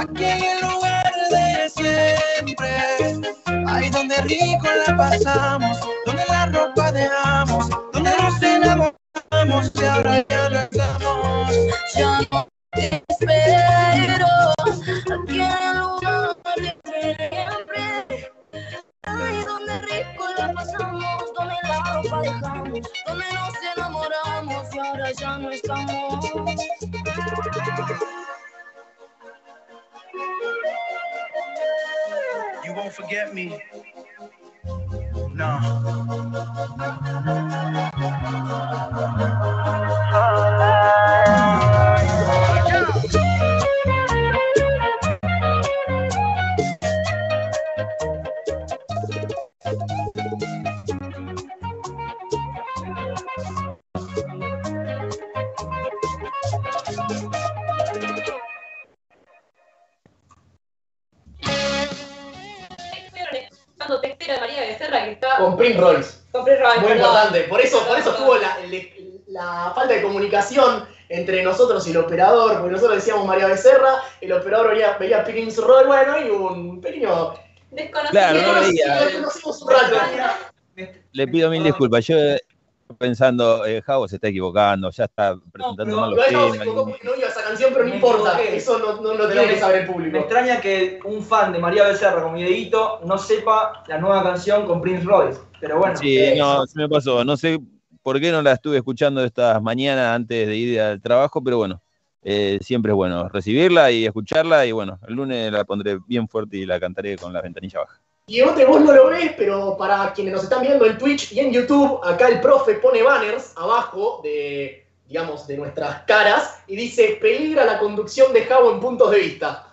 Speaker 9: aquí en el lugar de siempre ahí donde rico la pasamos donde la ropa dejamos
Speaker 6: veía, veía Prince Roy, bueno, y un pequeño.
Speaker 5: Desconocido.
Speaker 7: Claro, no veía.
Speaker 6: un rato.
Speaker 7: Le pido mil disculpas. Yo eh, pensando, eh, Javo se está equivocando, ya está presentando
Speaker 4: pero
Speaker 7: mal los temas.
Speaker 6: equivocados porque no iba esa canción, pero no
Speaker 4: Me
Speaker 6: importa.
Speaker 4: equivoqué.
Speaker 6: Eso no, no, no
Speaker 4: Pero
Speaker 6: tiene que
Speaker 4: me-
Speaker 6: saber el
Speaker 4: Me
Speaker 6: público.
Speaker 4: extraña que un fan de María Becerra como Dieguito no sepa la nueva canción con Prince Royce. Pero bueno,
Speaker 7: Sí,
Speaker 6: eh,
Speaker 7: no, se me pasó. No sé por qué no la estuve escuchando estas mañanas antes de ir al trabajo, pero bueno, eh, siempre es bueno recibirla y escucharla. Y bueno, el lunes la pondré bien fuerte y la cantaré con la ventanilla baja.
Speaker 6: Diegote, vos no lo ves, pero para quienes nos están viendo en Twitch y en YouTube, acá el profe pone banners abajo de, digamos, de nuestras caras y dice, peligra la conducción de Javo en puntos de vista.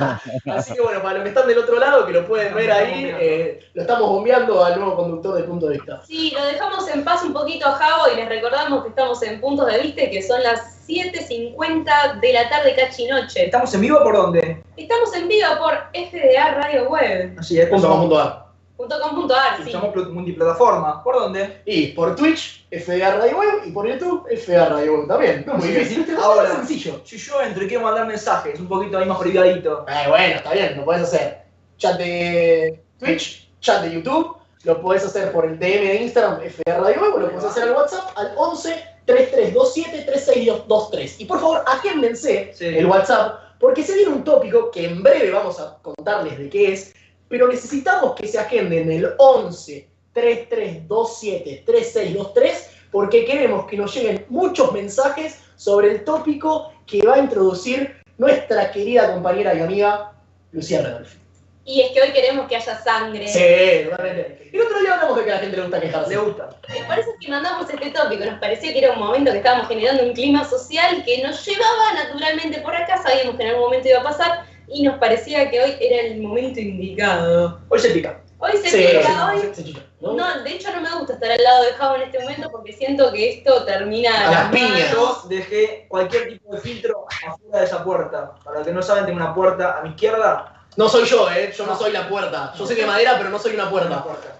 Speaker 6: Así que bueno, para los que están del otro lado, que lo pueden ver ahí, eh, lo estamos bombeando al nuevo conductor de punto de vista.
Speaker 5: Sí, lo dejamos en paz un poquito a Javo y les recordamos que estamos en puntos de vista y que son las 7.50 de la tarde cachinoche.
Speaker 4: ¿Estamos en vivo por dónde?
Speaker 5: Estamos en vivo por FDA Radio Web.
Speaker 4: Así es,
Speaker 6: Punto
Speaker 4: somos,
Speaker 6: punto ar.
Speaker 5: .com.ar, sí.
Speaker 4: somos pl- multiplataforma. ¿Por dónde?
Speaker 6: Y por Twitch, FDA Radio Web, y por YouTube, FDA Radio Web también. No es muy difícil,
Speaker 4: Ahora.
Speaker 6: ahora sencillo.
Speaker 4: Si yo entro y quiero mandar mensajes, un poquito ahí más privadito.
Speaker 6: Eh, bueno, está bien, lo podés hacer. Chat de Twitch, chat de YouTube, lo podés hacer por el DM de Instagram, FR Radio Web, o lo podés hacer al WhatsApp al 11 3327 3623. Y por favor, agéndense
Speaker 4: Sí.
Speaker 6: el WhatsApp, porque se viene un tópico que en breve vamos a contarles de qué es, pero necesitamos que se agenden el 11 3327 3623, porque queremos que nos lleguen muchos mensajes sobre el tópico que va a introducir nuestra querida compañera y amiga Lucía Redolfi.
Speaker 5: Y es que hoy queremos que haya sangre.
Speaker 6: Sí, totalmente. El otro día hablamos de que a la gente le gusta quejarse.
Speaker 4: Le gusta.
Speaker 5: Por eso es que mandamos este tópico. Nos parecía que era un momento que estábamos generando un clima social que nos llevaba naturalmente por acá. Sabíamos que en algún momento iba a pasar y nos parecía que hoy era el momento indicado.
Speaker 4: Hoy se pica.
Speaker 5: Hoy se
Speaker 6: Sí,
Speaker 5: pica, hoy.
Speaker 6: se ¿no?
Speaker 5: No, de hecho no me gusta estar al lado de Javo en este momento porque siento que esto termina
Speaker 6: A las piñas.
Speaker 4: Yo dejé cualquier tipo de filtro afuera de esa puerta. Para los que no saben, tengo una puerta a mi izquierda.
Speaker 6: No soy yo, ¿eh? Yo no soy la puerta. Yo soy de madera, pero no soy una
Speaker 4: Una
Speaker 6: puerta.
Speaker 4: puerta.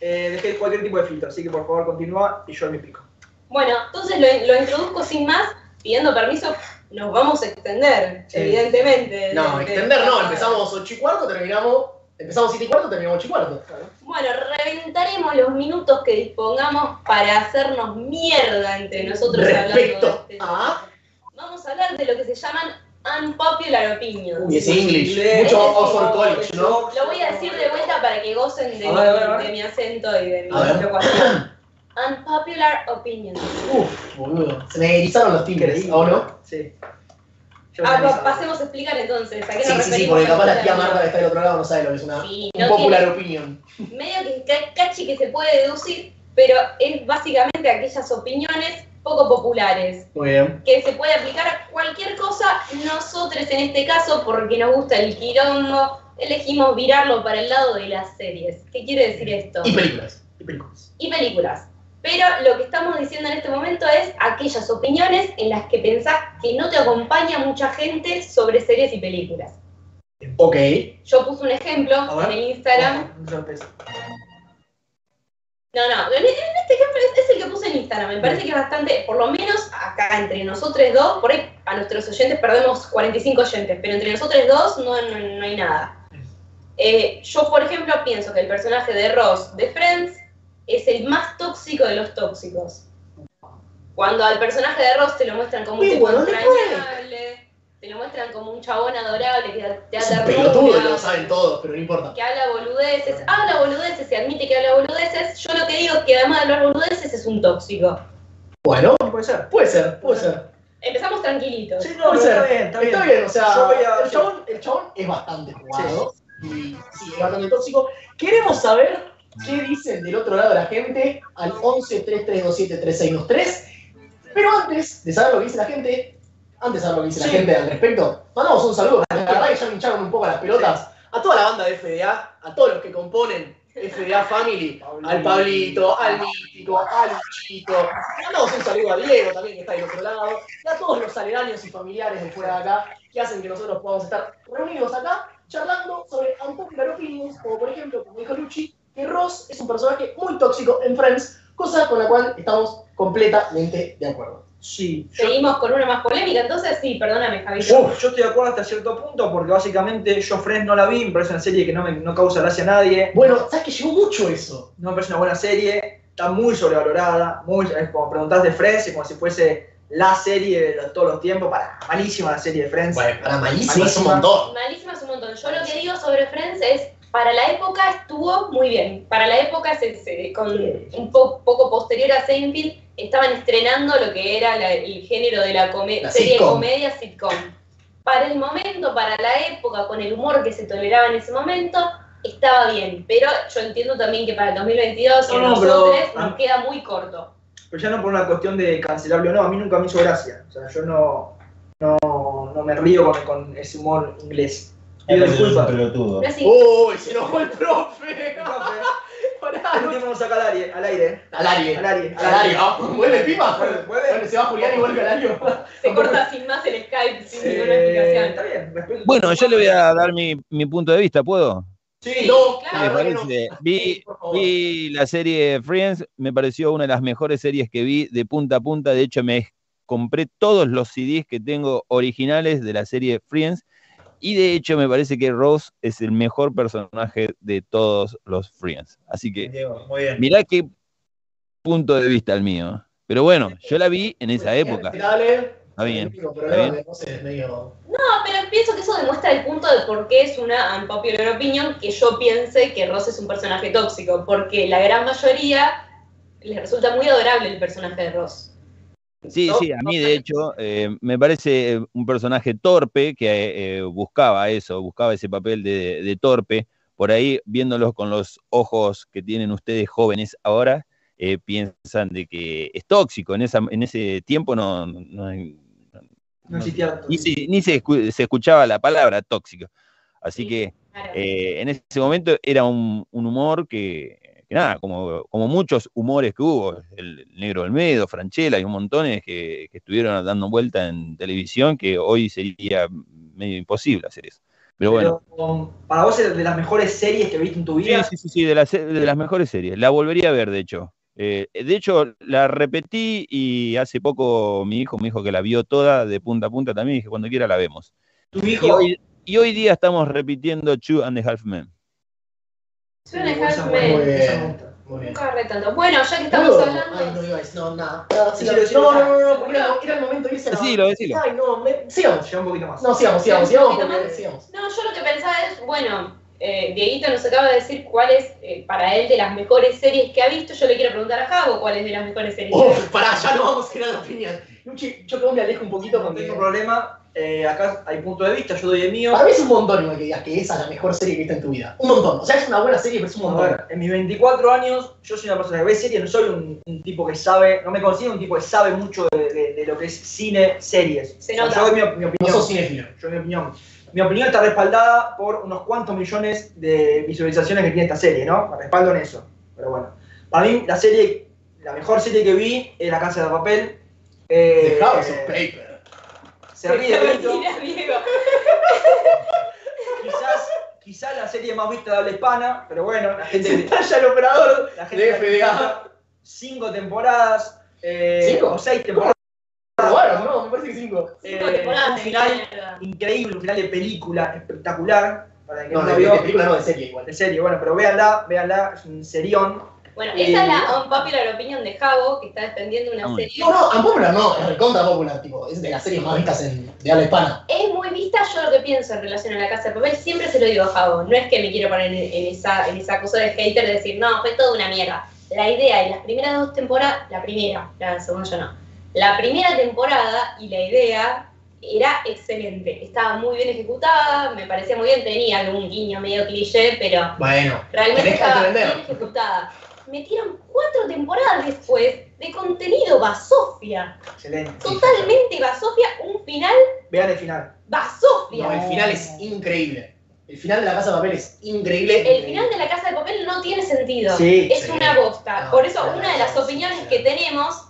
Speaker 4: Eh, dejé cualquier tipo de filtro, así que por favor continúa y yo me pico.
Speaker 5: Bueno, entonces lo, lo introduzco sin más, pidiendo permiso. Nos vamos a extender,
Speaker 4: Sí.
Speaker 5: evidentemente.
Speaker 6: No,
Speaker 5: de- de-
Speaker 6: extender no. Empezamos 8 y cuarto, terminamos. Empezamos 7 y cuarto, terminamos 8 y cuarto.
Speaker 5: Bueno, reventaremos los minutos que dispongamos para hacernos mierda entre nosotros hablando de este
Speaker 6: a.
Speaker 5: Vamos a hablar de lo que se llaman unpopular opinions.
Speaker 6: Uy, ese English.
Speaker 4: Inglés.
Speaker 6: Mucho Oxford College, ¿no?
Speaker 5: Lo voy a decir de vuelta para que gocen de, mi, de acento y de mi locuación. Unpopular opinions.
Speaker 6: Uf, boludo. Se me erizaron los tigres,
Speaker 4: Increíble.
Speaker 6: ¿o no?
Speaker 4: Sí. Yo
Speaker 5: Ah,
Speaker 4: aviso.
Speaker 5: pasemos a explicar entonces. ¿A qué nos
Speaker 6: Sí, sí, sí,
Speaker 5: referimos
Speaker 6: porque capaz la tía Marta que está del otro lado no sabe lo que es una
Speaker 5: Sí,
Speaker 6: un
Speaker 5: no
Speaker 6: popular opinion.
Speaker 5: medio que ca- cachi que se puede deducir, pero es básicamente aquellas opiniones poco populares,
Speaker 6: Muy bien.
Speaker 5: que se puede aplicar a cualquier cosa. Nosotros en este caso, porque nos gusta el quilombo, elegimos virarlo para el lado de las series. ¿Qué quiere decir esto?
Speaker 6: Y películas.
Speaker 4: Y películas.
Speaker 5: Y películas. Pero lo que estamos diciendo en este momento es aquellas opiniones en las que pensás que no te acompaña mucha gente sobre series y películas.
Speaker 6: Ok.
Speaker 5: Yo puse un ejemplo en el Instagram.
Speaker 4: Empiezo.
Speaker 5: No, no, en, este ejemplo es, es el que puse en Instagram. Me parece que es bastante, por lo menos acá entre nosotros dos, por ahí a nuestros oyentes perdemos 45 oyentes, pero entre nosotros dos no, no, no hay nada. Eh, yo, por ejemplo, pienso que el personaje de Ross de Friends es el más tóxico de los tóxicos. Cuando al personaje de Ross te lo muestran como un
Speaker 6: bueno,
Speaker 5: entrañable, te lo muestran como un chabón adorable que te ternura,
Speaker 6: pelotudo, lo saben todos, pero no importa.
Speaker 5: que habla boludeces, habla boludeces, se admite que habla boludeces. Yo lo que digo es que además de hablar boludeces es un tóxico.
Speaker 6: Bueno,
Speaker 4: Puede ser.
Speaker 6: puede ser, puede ser.
Speaker 5: Empezamos tranquilitos.
Speaker 4: Sí, no,
Speaker 6: Puede ser.
Speaker 4: está bien, está bien.
Speaker 6: Está bien, o sea,
Speaker 4: Yo voy a-
Speaker 6: el, chabón, el chabón es bastante jugado. Y sí, es bastante tóxico. Queremos saber qué dicen del otro lado de la gente al 11 3327 3623. Pero antes de saber lo que dice la gente, antes de saber lo que dice
Speaker 4: Sí.
Speaker 6: la gente al respecto, mandamos un saludo. La verdad que ya me hincharon un poco las pelotas a toda la banda de FDA, a todos los que componen FDA Family, al Pablito, al Mítico, al Luchito. Mandamos un saludo a Diego también, que está del otro lado, y a todos los aledaños y familiares de fuera de acá, que hacen que nosotros podamos estar reunidos acá, charlando sobre unpopular opinions, como por ejemplo, como dijo Luchi, que Ross es un personaje muy tóxico en Friends, cosa con la cual estamos completamente de acuerdo.
Speaker 4: Sí. Yo,
Speaker 5: Seguimos con una más polémica, entonces sí, perdóname, Javito.
Speaker 4: Uf, yo estoy de acuerdo hasta cierto punto porque básicamente yo Friends no la vi, me parece una serie que no, me, no causa gracia a nadie.
Speaker 6: Bueno, ¿sabes que llegó mucho eso?
Speaker 4: No me parece una buena serie, está muy sobrevalorada, muy, es como preguntás de Friends, es como si fuese la serie de todos los tiempos, para malísima la serie de Friends.
Speaker 6: para malísimo es un
Speaker 4: Malísima.
Speaker 6: montón.
Speaker 5: Malísima es un montón. Yo lo que digo sobre Friends es, para la época estuvo muy bien. Para la época, se, se- con un po- poco posterior a Seinfeld, estaban estrenando lo que era la- el género de la, come-
Speaker 6: La
Speaker 5: serie de comedia sitcom. Para el momento, para la época, con el humor que se toleraba en ese momento, estaba bien, pero yo entiendo también que para el 2022 y
Speaker 4: No, no, pero-
Speaker 5: nosotros
Speaker 4: ah.
Speaker 5: nos queda muy corto.
Speaker 4: Pero ya no por una cuestión de cancelarlo o no, a mí nunca me hizo gracia. O sea, yo no, no, no me río con, con ese humor inglés.
Speaker 8: Un
Speaker 4: disculpas.
Speaker 5: sí,
Speaker 6: ¡Uy! Se enojó el profe. Pará,
Speaker 4: Este saca al aire. Al aire.
Speaker 6: Al aire.
Speaker 4: Al aire.
Speaker 6: Al aire. Ah, ¿Vuelve Pipa?
Speaker 4: Vuelve,
Speaker 6: se va Julián y vuelve al aire.
Speaker 5: se corta sin más el Skype, sin ninguna
Speaker 4: Eh,
Speaker 5: explicación.
Speaker 4: está bien.
Speaker 7: Bueno, yo le voy a dar mi, mi punto de vista, ¿puedo?
Speaker 4: Sí,
Speaker 6: No,
Speaker 5: claro.
Speaker 6: la
Speaker 7: Me
Speaker 6: no.
Speaker 7: vi, vi la serie Friends, me pareció una de las mejores series que vi de punta a punta. De hecho, me compré todos los CDs que tengo originales de la serie Friends. Y de hecho, me parece que Rose es el mejor personaje de todos los Friends. Así que,
Speaker 8: Diego, muy bien.
Speaker 7: mirá qué punto de vista el mío. Pero bueno, yo la vi en esa época.
Speaker 6: Dale.
Speaker 7: Está bien. Está.
Speaker 5: No, pero pienso que eso demuestra el punto de por qué es una unpopular opinion que yo piense que Ross es un personaje tóxico, porque la gran mayoría les resulta muy adorable el personaje de Ross.
Speaker 7: Sí, sí, a mí de hecho eh, me parece eh, un personaje torpe que eh, buscaba eso, buscaba ese papel de, de torpe. Por ahí, viéndolos con los ojos que tienen ustedes jóvenes ahora, eh, piensan de que es tóxico. En, esa, en ese tiempo no, no-
Speaker 4: existía.
Speaker 7: ni, se, ni se escu- se escuchaba la palabra tóxico. Así
Speaker 5: Sí.
Speaker 7: que
Speaker 5: Claro.
Speaker 7: en ese momento era un, un humor que, que nada, como, como muchos humores que hubo, el Negro Olmedo, Franchella y un montón que, que estuvieron dando vuelta en televisión, que hoy sería medio imposible hacer eso. Pero bueno,
Speaker 4: Pero, para vos es de las mejores series que viste en tu vida.
Speaker 7: sí, sí, sí, de, las, se- de las mejores series. La volvería a ver, de hecho. Eh, de hecho, la repetí y hace poco mi hijo me dijo que la vio toda de punta a punta también, dije, cuando quiera la vemos.
Speaker 4: Tu
Speaker 7: Y
Speaker 4: hijo.
Speaker 7: hoy, y hoy día estamos repitiendo Two and a Half Men.
Speaker 5: Men.
Speaker 6: Muy bien. Muy.
Speaker 5: Nunca tanto. Bueno, ya que estamos
Speaker 6: ¿Puedo?
Speaker 5: hablando.
Speaker 6: Ay, no iba a decir, no, nada.
Speaker 4: decilo,
Speaker 6: no, no, no, no, porque era, era el momento de irse a la
Speaker 7: Decilo, decilo.
Speaker 6: Ay, no, me- sigamos.
Speaker 4: Lleva un poquito más.
Speaker 6: No, sigamos, sigamos,
Speaker 5: ¿Sí? ¿Un
Speaker 6: sigamos, porque.
Speaker 5: No, yo lo que pensaba es, bueno, eh, Dieguito nos acaba de decir cuál es eh, para él de las mejores series que ha visto. Yo le quiero preguntar a Javo cuál es de las mejores series que ha
Speaker 6: Uf,
Speaker 5: visto.
Speaker 6: pará, ya no vamos a ir a la opinión. Luchi, yo creo que me alejo un poquito
Speaker 4: No
Speaker 6: porque.
Speaker 4: tengo problema. Eh, acá hay punto de vista, yo doy el mío.
Speaker 6: Para mí es un montón igual que digas que esa es la mejor serie que viste en tu vida. Un montón. O sea, es una buena serie, pero es un
Speaker 4: A
Speaker 6: montón.
Speaker 4: ver, en mis 24 años, yo soy una persona que ve series, no soy un, un tipo que sabe, no me considero un tipo que sabe mucho de, de- de lo que es cine, series.
Speaker 5: Se
Speaker 4: O sea,
Speaker 5: nota.
Speaker 4: Yo doy mi, mi
Speaker 6: No
Speaker 4: opinión.
Speaker 6: sos cinéfilo.
Speaker 4: yo mi opinión. Mi opinión está respaldada por unos cuantos millones de visualizaciones que tiene esta serie, ¿no? Me respaldo en eso. Pero bueno. Para mí, la serie, la mejor serie que vi es La Casa de Papel. Eh,
Speaker 6: The House of Paper.
Speaker 4: Se ríe
Speaker 5: Diego.
Speaker 4: Quizás, quizás la serie más vista de habla hispana, pero bueno, la gente,
Speaker 6: Se estalla el operador
Speaker 4: la gente
Speaker 6: de FDA.
Speaker 4: Cinco temporadas, eh,
Speaker 6: ¿Cinco?
Speaker 4: o seis temporadas.
Speaker 6: Bueno, no, me parece que cinco.
Speaker 5: Cinco
Speaker 4: Eh,
Speaker 5: temporadas
Speaker 4: un final increíble, un final de película espectacular. Para el que
Speaker 6: No,
Speaker 4: no,
Speaker 6: de, película no, de serie igual.
Speaker 4: de serie, bueno, pero véanla, véanla, es un serión.
Speaker 5: Bueno,
Speaker 4: Eh,
Speaker 5: esa es la unpopular opinion de Javo, que está defendiendo una
Speaker 7: Ah,
Speaker 5: serie.
Speaker 6: No, no, Unpopular no, es recontra popular, tipo, es de las series más vistas en, de habla hispana.
Speaker 5: Es muy vista, yo lo que pienso en relación a la casa de papel, siempre se lo digo a Javo, no es que me quiero poner en, en esa, en esa cosa de hater de decir, no, fue toda una mierda. La idea en las primeras dos temporadas, la primera, la segunda ya no, la primera temporada y la idea era excelente, estaba muy bien ejecutada, me parecía muy bien, tenía algún guiño medio cliché, pero
Speaker 6: Bueno,
Speaker 5: realmente estaba bien ejecutada. Metieron cuatro temporadas después de contenido basofia,
Speaker 4: Excelente.
Speaker 5: totalmente basofia, un final
Speaker 4: Vean el final.
Speaker 5: basofia.
Speaker 6: no, el final es increíble. El final de la casa de papel es increíble.
Speaker 5: El final de la casa de papel no tiene sentido.
Speaker 4: Sí,
Speaker 5: es
Speaker 6: sí.
Speaker 5: una bosta.
Speaker 6: No,
Speaker 5: Por eso,
Speaker 6: no,
Speaker 5: una de las opiniones que tenemos,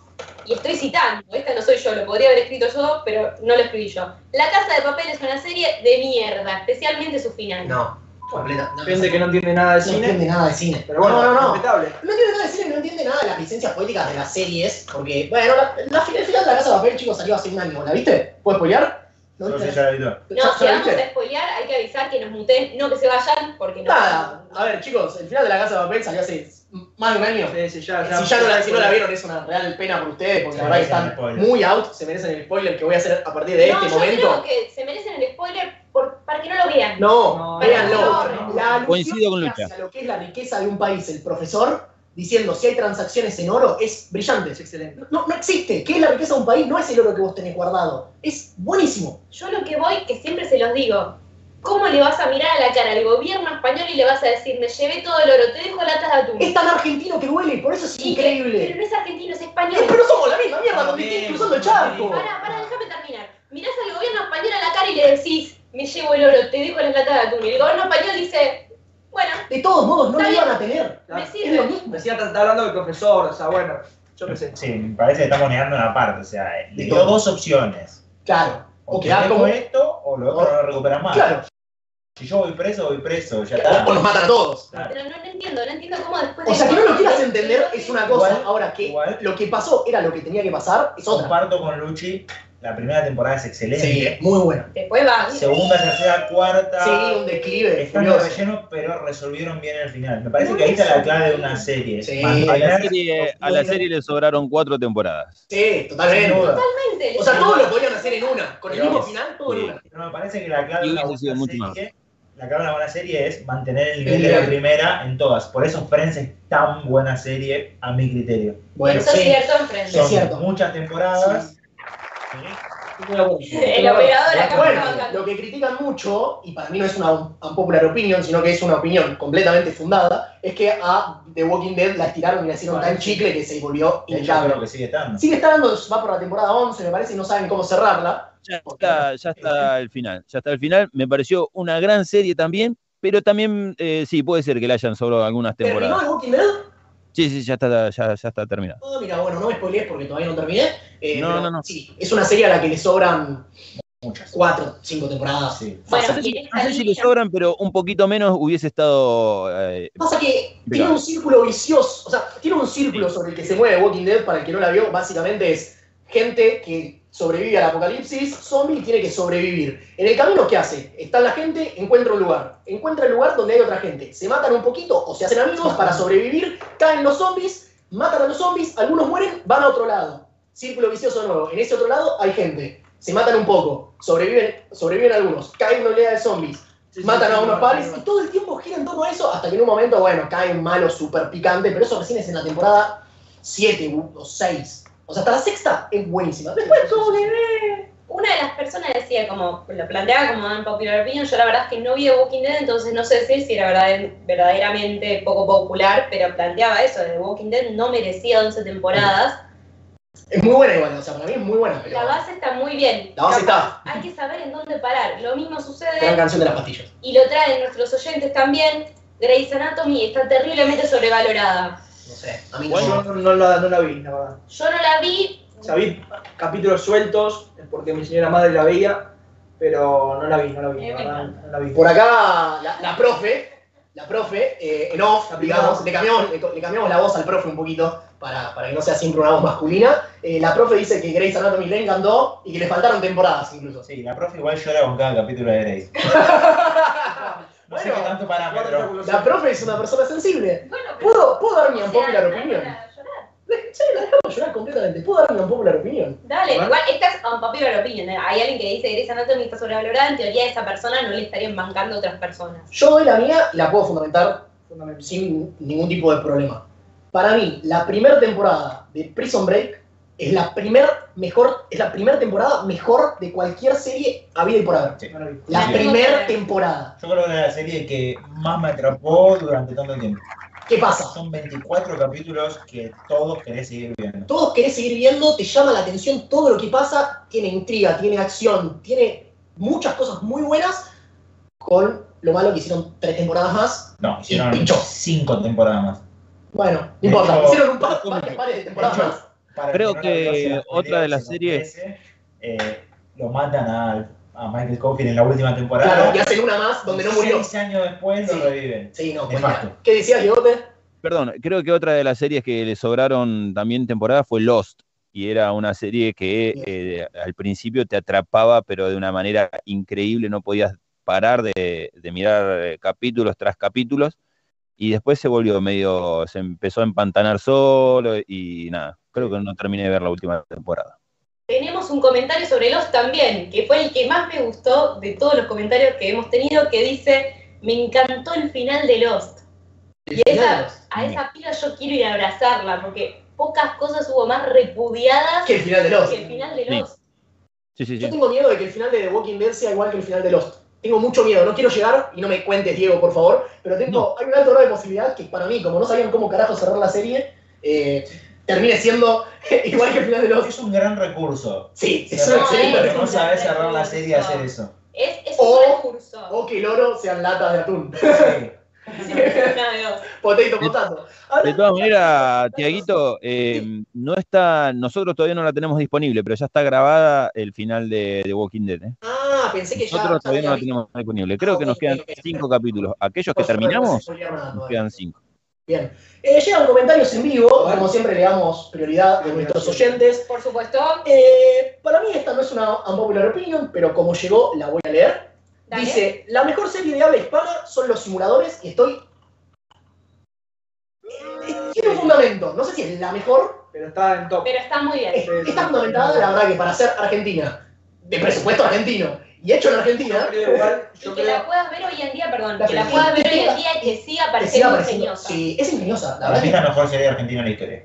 Speaker 5: y estoy citando, esta no soy yo, lo podría haber escrito yo, pero no lo escribí yo. La casa de papel es una serie de mierda, especialmente su final.
Speaker 6: No, completa. No,
Speaker 4: Gente que no entiende nada de
Speaker 6: no
Speaker 4: cine.
Speaker 6: entiende nada de cine.
Speaker 4: Pero bueno,
Speaker 6: no, no, no.
Speaker 4: respetable.
Speaker 6: No entiende nada de cine, no entiende nada de las licencias poéticas de las series. Porque, bueno, la, la, el final de la casa de papel, chicos, salió hace un año. ¿La viste? ¿Puedes spoilear? ¿No
Speaker 8: No sé, ya la.
Speaker 5: No,
Speaker 6: ¿Ya-
Speaker 5: si vamos a spoilear, hay que avisar que nos muten, no que se vayan, porque no.
Speaker 6: Nada. A ver, chicos, el final de la casa de papel salió hace más de un año.
Speaker 4: Sí, sí, ya,
Speaker 6: Si ya no la, si no la vieron es una real pena por ustedes, porque
Speaker 8: Se
Speaker 6: la verdad que están
Speaker 8: spoiler.
Speaker 6: muy out, se merecen el spoiler que voy a hacer a partir de
Speaker 5: no,
Speaker 6: este
Speaker 5: yo
Speaker 6: momento.
Speaker 5: creo que se merecen el spoiler por- para que no lo vean.
Speaker 6: No,
Speaker 4: No,
Speaker 6: véanlo.
Speaker 5: no, no.
Speaker 6: La alusión
Speaker 7: Coincido con Lucha.
Speaker 6: lo que es la riqueza de un país, el profesor, diciendo si hay transacciones en oro, es brillante.
Speaker 4: Es excelente.
Speaker 6: No, no existe. ¿Qué es la riqueza de un país? No es el oro que vos tenés guardado. Es buenísimo.
Speaker 5: Yo lo que voy, que siempre se los digo, ¿cómo le vas a mirar a la cara al gobierno español y le vas a decir, me llevé todo el oro, te dejo latas de atún?
Speaker 6: Es tan argentino que duele, por eso es
Speaker 5: que- Pero
Speaker 6: increíble.
Speaker 5: no es argentino, es
Speaker 6: Eh,
Speaker 5: español.
Speaker 6: Pero somos la misma mierda cuando estoy cruzando el charco.
Speaker 5: Para, para, déjame terminar. Mirás al gobierno español a la cara y le decís, me llevo el oro, te dejo las latas de atún. Y el gobierno español dice, bueno,
Speaker 6: De todos modos, no lo iban a tener.
Speaker 5: me
Speaker 6: Es lo
Speaker 5: sirve.
Speaker 6: mismo.
Speaker 4: Decía, está hablando del profesor, o sea, bueno, yo qué sé.
Speaker 8: Sí, me parece que estamos negando una parte. O sea, le
Speaker 6: De
Speaker 8: dio dos opciones.
Speaker 6: Claro.
Speaker 8: O
Speaker 6: O quedar como.
Speaker 8: esto o lo otro no lo recuperas más.
Speaker 6: Claro.
Speaker 8: Si yo voy preso, voy preso. Ya está.
Speaker 6: O nos matan a todos.
Speaker 8: Claro.
Speaker 5: pero no, no entiendo, no entiendo cómo después
Speaker 6: O
Speaker 5: de
Speaker 6: sea, que no lo quieras entender es una cosa.
Speaker 8: Igual-
Speaker 6: Ahora que
Speaker 8: igual.
Speaker 6: lo que pasó era lo que tenía que pasar, es otra.
Speaker 8: Comparto con Luchi. La primera temporada es excelente.
Speaker 6: Sí, muy buena.
Speaker 5: Después va.
Speaker 8: Segunda, tercera, cuarta.
Speaker 6: Sí, un declive.
Speaker 8: Están de
Speaker 6: furioso.
Speaker 8: relleno, pero resolvieron bien el final. Me parece que ahí está la clave de una serie.
Speaker 6: Sí.
Speaker 7: A la, serie, a la serie le sobraron cuatro temporadas.
Speaker 6: Sí, totalmente.
Speaker 5: Totalmente.
Speaker 6: O sea, todo lo podían hacer en una. Con el
Speaker 8: Pero-
Speaker 6: mismo final, todo en una.
Speaker 8: No, me parece que la clave
Speaker 7: Y
Speaker 8: de una serie, la clave de una buena serie es mantener el
Speaker 6: El
Speaker 8: nivel de la primera en todas. Por eso Friends es tan buena serie a mi criterio.
Speaker 6: Bueno,
Speaker 5: Eso es cierto en.
Speaker 6: Es cierto.
Speaker 8: muchas temporadas.
Speaker 5: El operador acá
Speaker 6: Bueno, lo que critican mucho, y para mí no es una unpopular opinion, sino que es una opinión completamente fundada, es que a The Walking Dead la estiraron y la hicieron tan chicle que se volvió
Speaker 8: que sigue estando.
Speaker 6: Sigue estando, va por la temporada 11, me parece, y no saben cómo cerrarla.
Speaker 7: Ya está, ya está el final. Ya está el final. Me pareció una gran serie también, pero también eh, sí, puede ser que le hayan sobrado algunas
Speaker 6: ¿Terminó
Speaker 7: temporadas.
Speaker 6: The Walking Dead?
Speaker 7: Sí, sí, ya está, ya, ya está terminado.
Speaker 6: Ah, mira, bueno, no me spoilees porque todavía no terminé. eh,
Speaker 7: No,
Speaker 6: pero
Speaker 7: no, no.
Speaker 6: Sí, es una serie a la que le sobran
Speaker 8: Muchas.
Speaker 6: cuatro, cinco temporadas.
Speaker 8: Sí.
Speaker 5: Bueno,
Speaker 7: No sé, si,
Speaker 5: en esta
Speaker 7: no sé si le sobran, pero un poquito menos hubiese estado. eh,
Speaker 6: Pasa que tiene un círculo vicioso, o sea, tiene un círculo sobre el que se mueve Walking Dead, para el que no la vio, básicamente es gente que sobrevive al apocalipsis, zombie y tiene que sobrevivir. En el camino, ¿qué hace? Está la gente, encuentra un lugar, encuentra el lugar donde hay otra gente, se matan un poquito o se hacen amigos para sobrevivir, caen los zombies, matan a los zombies, algunos mueren, van a otro lado. Círculo vicioso nuevo. En ese otro lado hay gente, se matan un poco, sobreviven, sobreviven algunos, cae una oleada de zombies, matan a unos pares y todo el tiempo gira en torno a eso hasta que en un momento, bueno, cae un malo súper picante, pero eso recién es en la temporada 7 o 6. O sea, hasta la sexta es buenísima. Después todo que
Speaker 5: Una de las personas decía, como lo planteaba como en Popular Opinion, yo la verdad es que no vi The Walking Dead, entonces no sé decir si era verdad- verdaderamente poco popular, pero planteaba eso, The Walking Dead no merecía 11 temporadas.
Speaker 6: es muy buena igual, o sea, para mí es muy buena. Pero
Speaker 5: La base está muy bien.
Speaker 6: La base
Speaker 5: Capaz, Hay que saber en dónde parar. Lo mismo
Speaker 6: gran
Speaker 5: sucede,
Speaker 6: canción de las pastillas.
Speaker 5: y lo traen nuestros oyentes también, Grey's Anatomy está terriblemente sobrevalorada.
Speaker 6: No sé, a mí
Speaker 4: Yo
Speaker 6: no.
Speaker 4: no, no la, no la vi, la verdad.
Speaker 5: Yo no la vi,
Speaker 4: O sea, vi capítulos sueltos, porque mi señora madre la veía, pero no la vi, no la vi, la no la vi.
Speaker 6: Por acá, la, la profe, la profe, eh, en off, digamos, le cambiamos, le, cambiamos la voz al profe un poquito para, para que no sea siempre una voz masculina. Eh, la profe dice que Grey's Anatomy le encantó y que le faltaron temporadas incluso.
Speaker 8: Sí, la profe igual llora con cada capítulo de Grace. No sé qué tanto parámetro.
Speaker 6: la profe es una persona sensible.
Speaker 5: bueno, pero...
Speaker 6: ¿Puedo, ¿puedo dar mi
Speaker 5: o sea,
Speaker 6: opinion?
Speaker 5: llorar.
Speaker 6: Sí, la dejamos llorar completamente. ¿Puedo dar mi unpopular opinion?
Speaker 5: Dale, igual esta es unpopular opinion. ¿eh? Hay alguien que dice que Grey's Anatomy está sobrevalorada, en teoría a esa persona no le estarían bancando otras personas.
Speaker 6: Yo doy la mía y la puedo fundamentar sin ningún tipo de problema. Para mí, la primera temporada de Prison Break es la primer mejor, es la primera temporada mejor de cualquier serie habida y por haber.
Speaker 8: Sí.
Speaker 4: La
Speaker 5: Sí.
Speaker 6: primera temporada.
Speaker 8: Yo creo que es la serie que más me atrapó durante tanto tiempo.
Speaker 6: ¿Qué pasa?
Speaker 8: Son 24 capítulos que todos querés seguir viendo.
Speaker 6: Todos querés seguir viendo, te llama la atención todo lo que pasa, tiene intriga, tiene acción, tiene muchas cosas muy buenas, con lo malo que hicieron tres temporadas más.
Speaker 8: No, hicieron. 5 temporadas más.
Speaker 6: Bueno, no importa,
Speaker 8: hecho,
Speaker 6: hicieron un par, varias pares de temporadas
Speaker 8: de hecho,
Speaker 6: más.
Speaker 8: Para
Speaker 7: Creo que
Speaker 8: 12,
Speaker 7: otra de las
Speaker 8: se
Speaker 7: series-
Speaker 8: eh, lo matan a, a Michael Scofield en la última temporada.
Speaker 6: Claro, y hacen una más donde no murió.
Speaker 8: Seis años después
Speaker 6: Sí.
Speaker 8: lo reviven.
Speaker 6: Sí, no. ¿Qué decías, Diegote?
Speaker 7: Perdón, creo que otra de las series que le sobraron también temporada fue Lost. Y era una serie que eh, al principio te atrapaba, pero de una manera increíble, no podías parar de, de mirar eh, capítulos tras capítulos. Y después se volvió medio, se empezó a empantanar solo y nada, creo que no terminé de ver la última temporada.
Speaker 5: Tenemos un comentario sobre Lost también, que fue el que más me gustó de todos los comentarios que hemos tenido, que dice, me encantó el final de Lost. Y a esa, a esa pila yo quiero ir a abrazarla, porque pocas cosas hubo más repudiadas
Speaker 6: Que el final de Lost.
Speaker 5: que el final de
Speaker 7: Sí.
Speaker 5: Lost.
Speaker 7: Sí, sí,
Speaker 6: Yo tengo miedo de que el final de The Walking Dead sea igual que el final de Lost. tengo mucho miedo, no quiero llegar, y no me cuentes, Diego, por favor, pero tengo, hay un alto grado de posibilidad que para mí, como no sabían cómo carajo cerrar la serie, eh, termine siendo igual que el final de los...
Speaker 8: Es un gran recurso.
Speaker 6: Sí, es un excelente
Speaker 8: pero no
Speaker 6: recurso.
Speaker 8: sabes cerrar la serie y hacer eso.
Speaker 5: Es, es
Speaker 6: O-
Speaker 5: un recurso.
Speaker 6: O que el oro sean latas de atún.
Speaker 8: Sí.
Speaker 6: Potato, potato.
Speaker 7: De todas maneras, Tiaguito, eh, no está, nosotros todavía no la tenemos disponible, pero ya está grabada el final de, de Walking Dead. ¿eh?
Speaker 6: Ah, pensé que ya...
Speaker 7: Nosotros todavía no la tenemos disponible. Creo
Speaker 6: Ah,
Speaker 7: que nos
Speaker 6: ok,
Speaker 7: quedan cinco capítulos. Aquellos que terminamos, nos quedan cinco.
Speaker 6: Bien. Eh, llegan comentarios en vivo, como siempre le damos prioridad a nuestros oyentes.
Speaker 5: Por supuesto.
Speaker 6: Eh, para mí esta no es una unpopular opinion, pero como llegó la voy a leer.
Speaker 5: Dale.
Speaker 6: Dice, la mejor serie de habla hispana son los simuladores y estoy... Tiene un fundamento, no sé si es la mejor,
Speaker 4: Pero está en top.
Speaker 5: Pero está muy bien.
Speaker 6: es- está fundamentada, la verdad que para ser argentina, de presupuesto argentino, y hecho en Argentina,
Speaker 4: Yo creo igual,
Speaker 5: Y
Speaker 4: yo
Speaker 5: que
Speaker 4: creo-
Speaker 5: la puedas ver hoy en día, perdón,
Speaker 6: La
Speaker 5: que la puedas ver hoy en día y que siga
Speaker 6: que
Speaker 5: pareciendo ingeniosa.
Speaker 6: Sí, es ingeniosa, la verdad
Speaker 8: es
Speaker 6: que...
Speaker 8: la mejor serie argentina de la historia.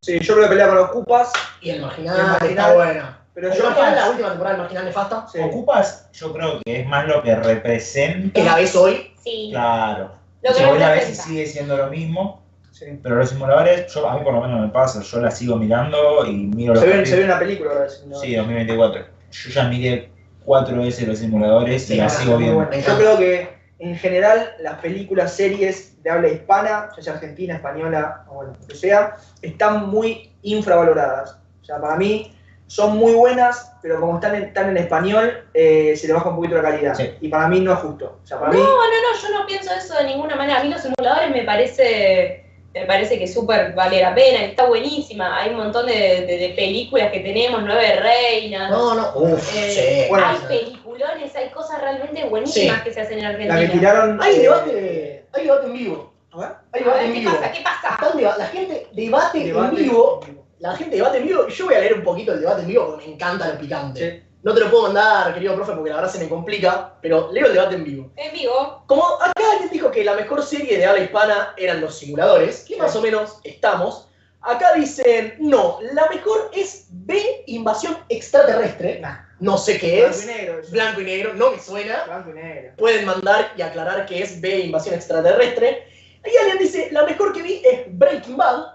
Speaker 4: Sí, yo creo que pelea con los Cupas.
Speaker 6: Y el marginal,
Speaker 4: Y el Marginal,
Speaker 6: está buena.
Speaker 4: pero yo-
Speaker 6: marginal, la última temporada del marginal nefasta,
Speaker 4: Sí.
Speaker 8: Ocupas, yo creo que es más lo que representa.
Speaker 6: que la ves hoy,
Speaker 5: Sí.
Speaker 8: Claro.
Speaker 5: Lo que
Speaker 8: Si vos la ves y sigue siendo lo mismo,
Speaker 4: Sí.
Speaker 8: pero los simuladores, yo, a mí por lo menos me pasa, yo la sigo mirando y miro los
Speaker 4: Se ve, se ve una película ahora. si no-
Speaker 8: Sí, 2024. Yo ya miré cuatro veces los simuladores
Speaker 6: Sí,
Speaker 8: y la sigo viendo.
Speaker 4: bueno. Yo creo que en general las películas, series de habla hispana, ya sea argentina, española o bueno, lo que sea, están muy infravaloradas. O sea, para mí son muy buenas, pero como están en, están en español, eh, se le baja un poquito la calidad.
Speaker 8: Sí.
Speaker 4: Y para mí no es justo. O sea, para
Speaker 5: No,
Speaker 4: mí
Speaker 5: no, no, yo no pienso eso de ninguna manera. A mí los simuladores me parece, me parece que súper vale la pena, está buenísima. Hay un montón de, de- de películas que tenemos, Nueve Reinas.
Speaker 6: no, no, uff,
Speaker 5: Eh,
Speaker 6: sí.
Speaker 4: bueno,
Speaker 5: hay peliculones, hay cosas realmente buenísimas que se hacen en
Speaker 4: la que
Speaker 5: Argentina.
Speaker 4: tiraron.
Speaker 6: Hay
Speaker 4: eh,
Speaker 6: debate, hay debate en vivo.
Speaker 4: a ver,
Speaker 6: Hay debate
Speaker 5: ver,
Speaker 6: en
Speaker 5: ¿qué
Speaker 6: vivo.
Speaker 5: pasa? ¿Qué pasa?
Speaker 6: La gente debate,
Speaker 4: debate
Speaker 6: en vivo. La gente debate en vivo. Yo voy a leer un poquito el debate en vivo porque me encanta lo picante.
Speaker 4: Sí.
Speaker 6: No te lo puedo mandar, querido profe, porque la verdad se me complica. Pero leo el debate en vivo.
Speaker 5: En vivo.
Speaker 6: Como acá alguien dijo que la mejor serie de habla hispana eran los simuladores, que más o menos estamos. Acá dicen, no, la mejor es B, Invasión Extraterrestre.
Speaker 4: Nah.
Speaker 6: No sé qué
Speaker 4: Blanco y
Speaker 6: es.
Speaker 4: negro. eso.
Speaker 6: Blanco y negro, no me suena.
Speaker 4: Blanco y negro.
Speaker 6: Pueden mandar y aclarar que es B, Invasión Extraterrestre. Y alguien dice, la mejor que vi es Breaking Bad.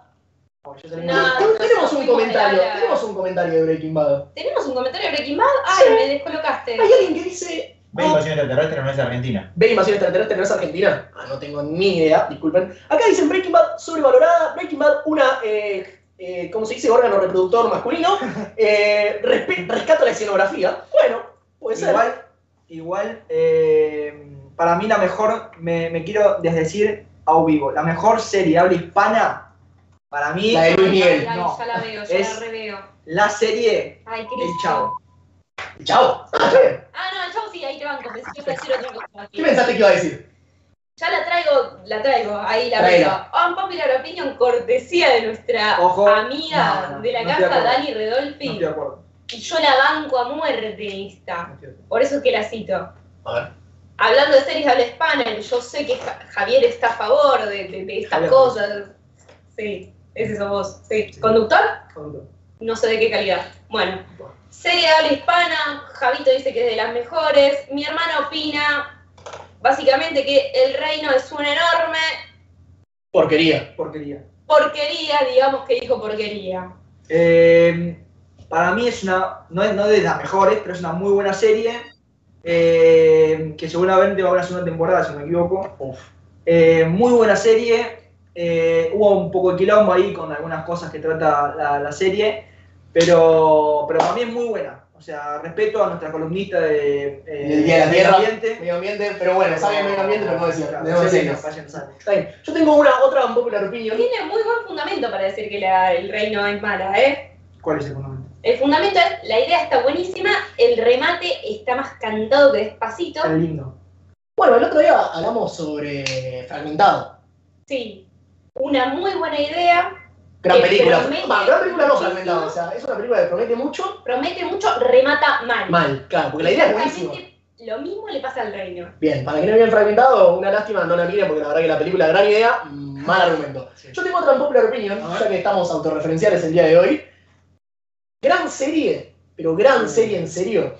Speaker 4: Oh,
Speaker 5: No, no,
Speaker 6: tenemos un comentario, tenemos un comentario de Breaking Bad.
Speaker 5: ¿Tenemos un comentario de Breaking Bad? Ay,
Speaker 6: Sí.
Speaker 5: me descolocaste.
Speaker 6: Hay alguien que dice,
Speaker 8: Ve
Speaker 6: ah,
Speaker 8: invasión extraterrestre no es argentina.
Speaker 6: ¿Ve invasión extraterrestre no es Argentina? Ah, no tengo ni idea, disculpen. Acá dicen Breaking Bad sobrevalorada, Breaking Bad una, eh, eh, ¿cómo se dice? Órgano reproductor masculino. Eh, rescata la escenografía. Bueno, puede ser.
Speaker 4: Igual, igual eh, para mí la mejor, me, me quiero desdecir a vivo, la mejor serie habla hispana, para mí,
Speaker 6: La de Luis Miguel.
Speaker 4: No.
Speaker 5: ya la veo, ya
Speaker 4: Es-
Speaker 5: la reveo.
Speaker 4: la serie
Speaker 5: Ay,
Speaker 4: El. Chavo.
Speaker 6: Chao. Ah, está bien.
Speaker 5: Ah, no, el chavo sí, ahí te banco. Pensé que iba a decir otra cosa.
Speaker 6: ¿Qué pensaste que iba a decir?
Speaker 5: Ya la traigo, la traigo, ahí la veo. Unpopular opinion, cortesía de nuestra
Speaker 4: Ojo.
Speaker 5: amiga
Speaker 4: No, no,
Speaker 5: de la casa. Dani Redolfi.
Speaker 4: estoy de acuerdo.
Speaker 5: y yo la banco a muerte esta. Por eso es que la cito.
Speaker 6: A ver.
Speaker 5: Hablando de series de habla hispana, yo sé que Ja- Javier está a favor de, de- de estas
Speaker 4: Javier.
Speaker 5: cosas. Sí, ese sos vos. Sí. ¿Conductor?
Speaker 4: Conductor.
Speaker 5: No sé de qué calidad. Bueno, serie de habla hispana, Javito dice que es de las mejores. Mi hermana opina, básicamente, que El Reino es una enorme
Speaker 6: Porquería.
Speaker 4: Porquería.
Speaker 5: porquería, digamos que dijo porquería.
Speaker 4: Eh, para mí es una, no es no de las mejores, pero es una muy buena serie. eh, que seguramente va a haber una segunda temporada, si no me equivoco.
Speaker 6: Uf.
Speaker 4: Eh, muy buena serie. Eh, hubo un poco de quilombo ahí con algunas cosas que trata la, la serie. Pero, pero para mí es muy buena. O sea, respeto a nuestra columnista de, eh,
Speaker 6: El Día de la
Speaker 4: medio
Speaker 6: Tierra.
Speaker 4: ambiente.
Speaker 6: Medio ambiente, pero bueno, sabe medio ambiente, pero no decía.
Speaker 4: Claro,
Speaker 6: no. Está bien. Yo tengo una otra unpopular opinion.
Speaker 5: Tiene muy buen fundamento para decir que la- el reino es mala, ¿eh?
Speaker 4: ¿Cuál es el fundamento?
Speaker 5: El fundamento es, la idea está buenísima, el remate está más cantado que despacito.
Speaker 4: Está lindo.
Speaker 6: Bueno, el otro día hablamos sobre Fragmentado.
Speaker 5: Sí, una muy buena idea,
Speaker 6: Gran
Speaker 5: Que
Speaker 6: película.
Speaker 5: promete
Speaker 6: Va, gran película no. Fragmentado. O sea, es una película que promete mucho.
Speaker 5: promete mucho, remata mal.
Speaker 6: Mal, claro, porque la idea es buenísima.
Speaker 5: Lo mismo le pasa al reino.
Speaker 6: Bien, para que no vean fragmentado, una lástima, no la miren porque la verdad que la película, gran idea, mal argumento. Yo tengo otra popular opinion, ya que estamos autorreferenciales el día de hoy. Gran serie, pero gran serie en serio,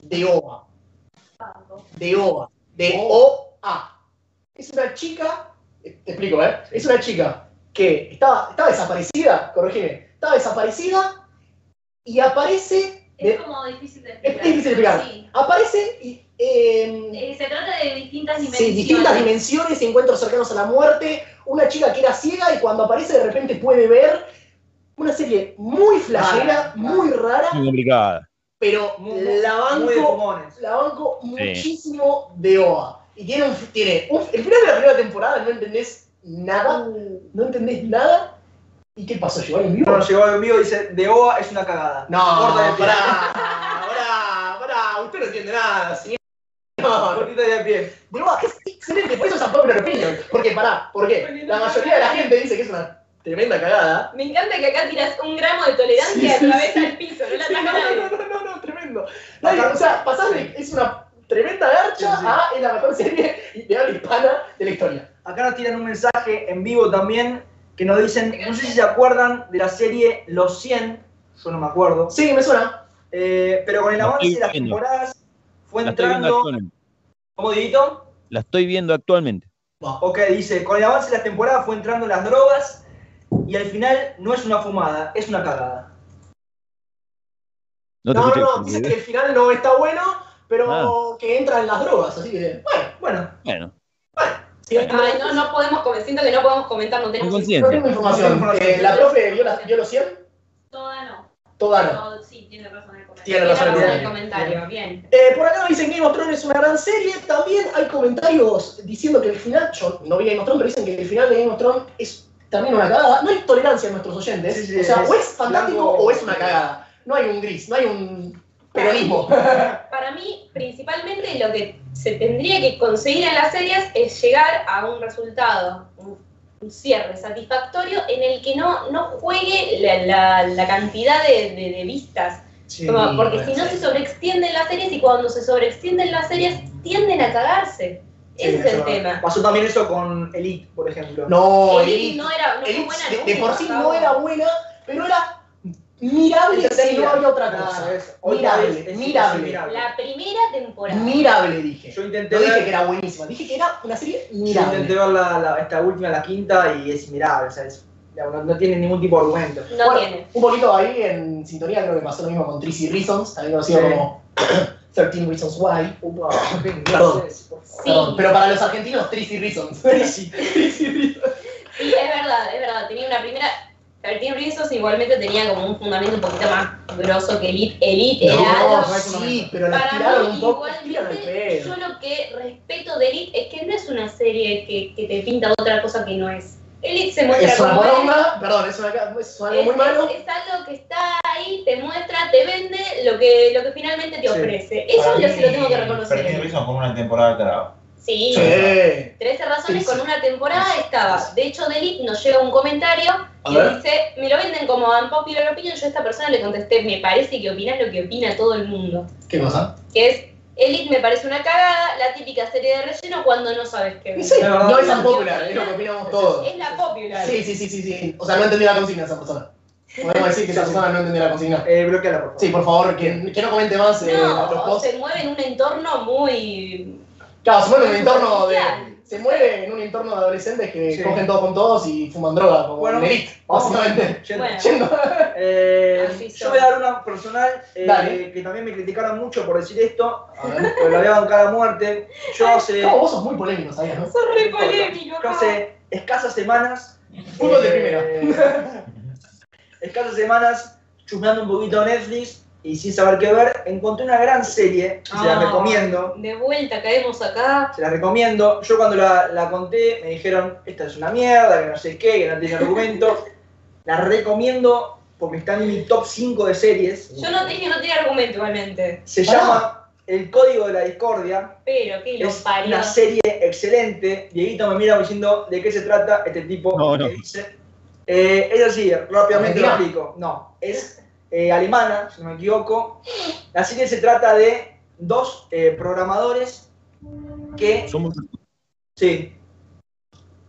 Speaker 6: de OVA. de OA. De OA. Es una chica, te explico, ¿eh? Es una chica que estaba, estaba desaparecida, corregime, estaba desaparecida y aparece. de-
Speaker 5: Es como difícil de
Speaker 6: es
Speaker 5: explicar.
Speaker 6: difícil de explicar.
Speaker 5: Sí.
Speaker 6: Aparece y. eh,
Speaker 5: Eh, se trata de distintas dimensiones.
Speaker 6: Sí, distintas dimensiones y encuentros cercanos a la muerte. Una chica que era ciega y cuando aparece de repente puede ver. Una serie muy flashera, muy rara,
Speaker 7: Muy complicada.
Speaker 6: pero
Speaker 4: Muy,
Speaker 6: la
Speaker 4: muy de
Speaker 6: banco,
Speaker 4: fumones.
Speaker 6: la banco muchísimo de OA. Y tiene un, tiene un- el final de la primera temporada no entendés nada, no entendés nada. ¿Y qué pasó? ¿Llegó en vivo?
Speaker 4: No, llegó el vivo y dice, de OA es una cagada.
Speaker 6: No, pará, pará, pará, usted no entiende nada, señor. No, no.
Speaker 4: Cortita de pie.
Speaker 6: De OA, que es excelente, por eso es popular opinion. Porque, pará, ¿por qué? La mayoría de la gente dice que es una tremenda cagada.
Speaker 5: Me encanta que acá tiras un gramo de tolerancia
Speaker 6: Sí,
Speaker 5: a
Speaker 6: sí,
Speaker 5: vez
Speaker 6: sí.
Speaker 5: al piso, no la
Speaker 6: Sí, no, no, no, no, no, tremendo. Nadie, o sea, pasás de es una tremenda garcha
Speaker 4: Sí, sí.
Speaker 6: a es la mejor serie de habla hispana de la historia.
Speaker 4: Acá nos tiran un mensaje en vivo también que nos dicen, no sé si se acuerdan de la serie Los 100, yo no me acuerdo,
Speaker 6: Sí, me suena.
Speaker 4: eh, pero con el avance de las
Speaker 7: viendo.
Speaker 4: temporadas fue
Speaker 7: La
Speaker 4: entrando... ¿Cómo, Dieguito?
Speaker 7: La estoy viendo actualmente.
Speaker 4: Ok, dice, con el avance de las temporadas fue entrando las drogas y al final no es una fumada, es una cagada.
Speaker 7: No
Speaker 6: No, no, no, dice que el final no está bueno, pero
Speaker 7: Ah.
Speaker 6: que entra en las drogas, así que, bueno,
Speaker 4: Bueno,
Speaker 7: Bueno,
Speaker 6: sí,
Speaker 5: Ay, no, no podemos, siento que no podemos comentar, no tenemos
Speaker 6: no información. Eh, ¿La profe vio, las- vio los 100?
Speaker 5: Toda no.
Speaker 6: Toda no.
Speaker 5: Pero sí, tiene razón el comentario.
Speaker 6: Tiene razón el
Speaker 5: el
Speaker 6: comentario.
Speaker 5: bien.
Speaker 6: Eh, por acá nos dicen Game of Thrones es una gran serie. También hay comentarios diciendo que el final, yo no vi Game of Thrones, pero dicen que el final de Game of Thrones es también una cagada. No hay tolerancia en nuestros oyentes.
Speaker 4: Sí, sí,
Speaker 6: o sea,
Speaker 4: es
Speaker 6: o es fantástico
Speaker 4: blanco-
Speaker 6: o es una cagada. No hay un gris, no hay un peronismo.
Speaker 5: Para mí, principalmente lo que se tendría que conseguir en las series es llegar a un resultado, un, cierre satisfactorio en el que no, no juegue la, la- la cantidad de, de- de vistas. Como- porque si no se sobreextienden las series y cuando se sobreextienden las series tienden a cagarse. Ese es el tema.
Speaker 4: Pasó también eso con Elite, por ejemplo.
Speaker 6: No,
Speaker 5: Elite
Speaker 6: Elite,
Speaker 5: no era no fue
Speaker 6: Elite
Speaker 5: buena
Speaker 6: de, de por sí no era buena, pero era mirable si no había otra cosa.
Speaker 4: es-
Speaker 6: Mirable,
Speaker 4: es- es
Speaker 6: mirable.
Speaker 4: mirable.
Speaker 5: La primera temporada.
Speaker 6: Mirable dije.
Speaker 4: Yo intenté
Speaker 6: No dije
Speaker 4: ver-
Speaker 6: que era buenísima, dije que era una serie
Speaker 4: Yo intenté
Speaker 6: mirable.
Speaker 4: ver la, la- esta última, la quinta, y es inmirable. O sea, es- no, no tiene ningún tipo de argumento.
Speaker 5: No
Speaker 6: Bueno,
Speaker 5: tiene.
Speaker 6: Un poquito ahí en sintonía creo que pasó lo mismo con Tracy Reasons, también conocido
Speaker 4: Sí.
Speaker 6: como 13 Reasons Why.
Speaker 4: Upa,
Speaker 6: Perdón.
Speaker 5: Sí.
Speaker 6: Pero para los argentinos, Tracy Reasons. Tracy, Tracy Reasons.
Speaker 5: Sí, es verdad, es verdad. Tenía una primera. 13 Reasons igualmente tenía como un fundamento un poquito más grosso que Elite. Elite era
Speaker 6: No,
Speaker 5: algo.
Speaker 6: sí, pero la
Speaker 5: Para
Speaker 6: tiraron
Speaker 5: mí,
Speaker 6: un poco.
Speaker 5: Igualmente, yo lo que respeto de Elite es que no es una serie que, que te pinta otra cosa que no es. Elite se muestra
Speaker 6: Es una
Speaker 5: como es.
Speaker 6: perdón, es, una, es algo
Speaker 5: Es,
Speaker 6: muy malo.
Speaker 5: es- es algo que está ahí, te muestra, te vende lo que, lo que finalmente te
Speaker 4: Sí.
Speaker 5: ofrece. Eso
Speaker 8: Para
Speaker 5: yo
Speaker 8: mí,
Speaker 5: sí lo tengo que reconocer.
Speaker 8: Reason con una temporada alterada.
Speaker 5: Sí,
Speaker 6: Sí.
Speaker 5: 13 razones
Speaker 6: Sí,
Speaker 5: con una temporada estaba. De hecho, de Elite nos llega un comentario
Speaker 6: A
Speaker 5: que
Speaker 6: ver.
Speaker 5: dice, me lo venden como unpopular opinion. Yo a esta persona le contesté, me parece que opinás lo que opina todo el mundo.
Speaker 6: ¿Qué cosa?
Speaker 5: Que es, Elite me parece una cagada, la típica serie de relleno cuando no sabes qué ver.
Speaker 6: Sí,
Speaker 4: verdad.
Speaker 6: no es tan popular, es lo que opinamos todos.
Speaker 5: Es la popular.
Speaker 6: Sí, sí, sí, sí, sí. O sea, no entendió la consigna esa persona. Podemos decir que esa persona no entendió la consigna.
Speaker 4: Eh, bloqueala, por favor.
Speaker 6: Sí, por favor, que, que no comente más eh, los
Speaker 5: No,
Speaker 6: posts.
Speaker 5: se mueve en un entorno muy...
Speaker 6: Claro, se mueve en un entorno de. Se mueve en un entorno de adolescentes que
Speaker 4: Sí.
Speaker 6: cogen todos con todos y fuman droga, como
Speaker 4: Bueno,
Speaker 6: en Elite,
Speaker 4: vamos.
Speaker 6: básicamente.
Speaker 4: Yendo.
Speaker 5: Bueno.
Speaker 6: Yendo.
Speaker 4: Eh,
Speaker 5: Así
Speaker 4: yo
Speaker 5: son.
Speaker 4: voy a dar una personal eh,
Speaker 6: Dale.
Speaker 4: que también me criticaron mucho por decir esto,
Speaker 6: A ver.
Speaker 4: pero la voy a bancar a muerte. Yo hace,
Speaker 6: ¿Cómo vos sos muy polémico, sabías, no?
Speaker 5: Sos re polémico,
Speaker 4: yo hace escasas semanas.
Speaker 6: Fútbol de
Speaker 4: eh,
Speaker 6: primera.
Speaker 4: escasas semanas, chusmeando un poquito Netflix y sin saber qué ver, encontré una gran serie, se la
Speaker 5: Ah.
Speaker 4: recomiendo.
Speaker 5: De vuelta, caemos acá.
Speaker 4: Se la recomiendo. Yo cuando la, la conté me dijeron, esta es una mierda, que no sé qué, que no tiene argumento. la recomiendo porque está en mi top 5 de series.
Speaker 5: Yo no dije, no tiene argumento igualmente.
Speaker 4: Se
Speaker 6: Pará.
Speaker 4: llama El Código de la Discordia.
Speaker 5: Pero, que lo
Speaker 4: Es
Speaker 5: parió.
Speaker 4: una serie excelente. Dieguito me mira diciendo de qué se trata este tipo
Speaker 7: No,
Speaker 4: que
Speaker 7: no.
Speaker 4: dice. Eh, es así, rápidamente lo explico. No, es eh, alemana, si no me equivoco. La serie se trata de dos eh, programadores que
Speaker 7: Somos
Speaker 4: Sí.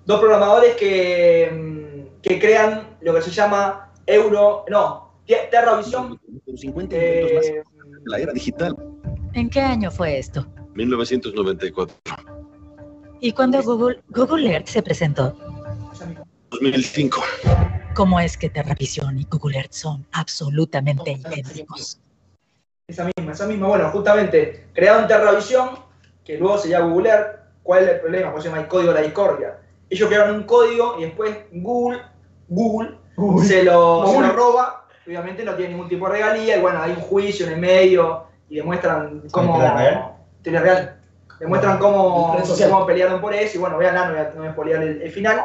Speaker 4: Dos programadores que, mm, que crean lo que se llama Euro. No, TerraVision.
Speaker 10: 50 intentos más
Speaker 4: Eh,
Speaker 10: la era digital.
Speaker 11: ¿En qué año fue esto?
Speaker 10: 1994.
Speaker 11: ¿Y cuando Google, Google Earth se presentó?
Speaker 10: 2005.
Speaker 11: ¿Cómo es que Terravisión y Google Earth son absolutamente idénticos?
Speaker 4: Esa misma, esa misma. Bueno, justamente, crearon Terravisión, que luego se llama Google Earth. ¿Cuál es el problema? Pues se llama el código de la discordia. Ellos crearon un código y después Google, Google, Se, lo, se
Speaker 6: Google.
Speaker 4: lo roba. Obviamente no tiene ningún tipo de regalía. Y bueno, hay un juicio en el medio y demuestran cómo.
Speaker 8: ¿Teoría real?
Speaker 4: Demuestran cómo, cómo pelearon por eso. Y bueno, veanla, no voy a, no voy a spoilear el, el final.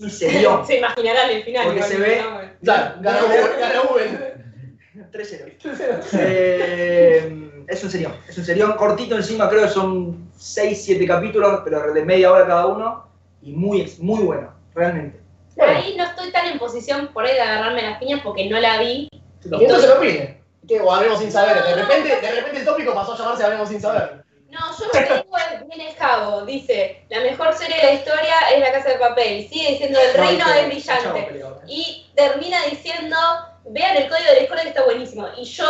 Speaker 4: Es un serión.
Speaker 5: Se imaginarán el final.
Speaker 4: Porque se ve-.
Speaker 6: Ya, ganó Google, Google.
Speaker 4: 3-0. Eh, es un serión. Es un serión cortito encima, creo que son 6-7 capítulos, pero de media hora cada uno. Y muy, muy bueno, realmente.
Speaker 5: Ahí no estoy tan en posición por ahí de agarrarme las piñas porque no la vi.
Speaker 6: Y entonces lo opine. ¿Qué? O hablemos sin saber. De repente, de repente el tópico pasó a llamarse Hablemos sin saber.
Speaker 5: Yo lo que digo es, viene Javo, dice, la mejor serie de la historia es La Casa de Papel, sigue diciendo El Reino es brillante. Y termina diciendo, vean el código de la escuela que está buenísimo. Y yo,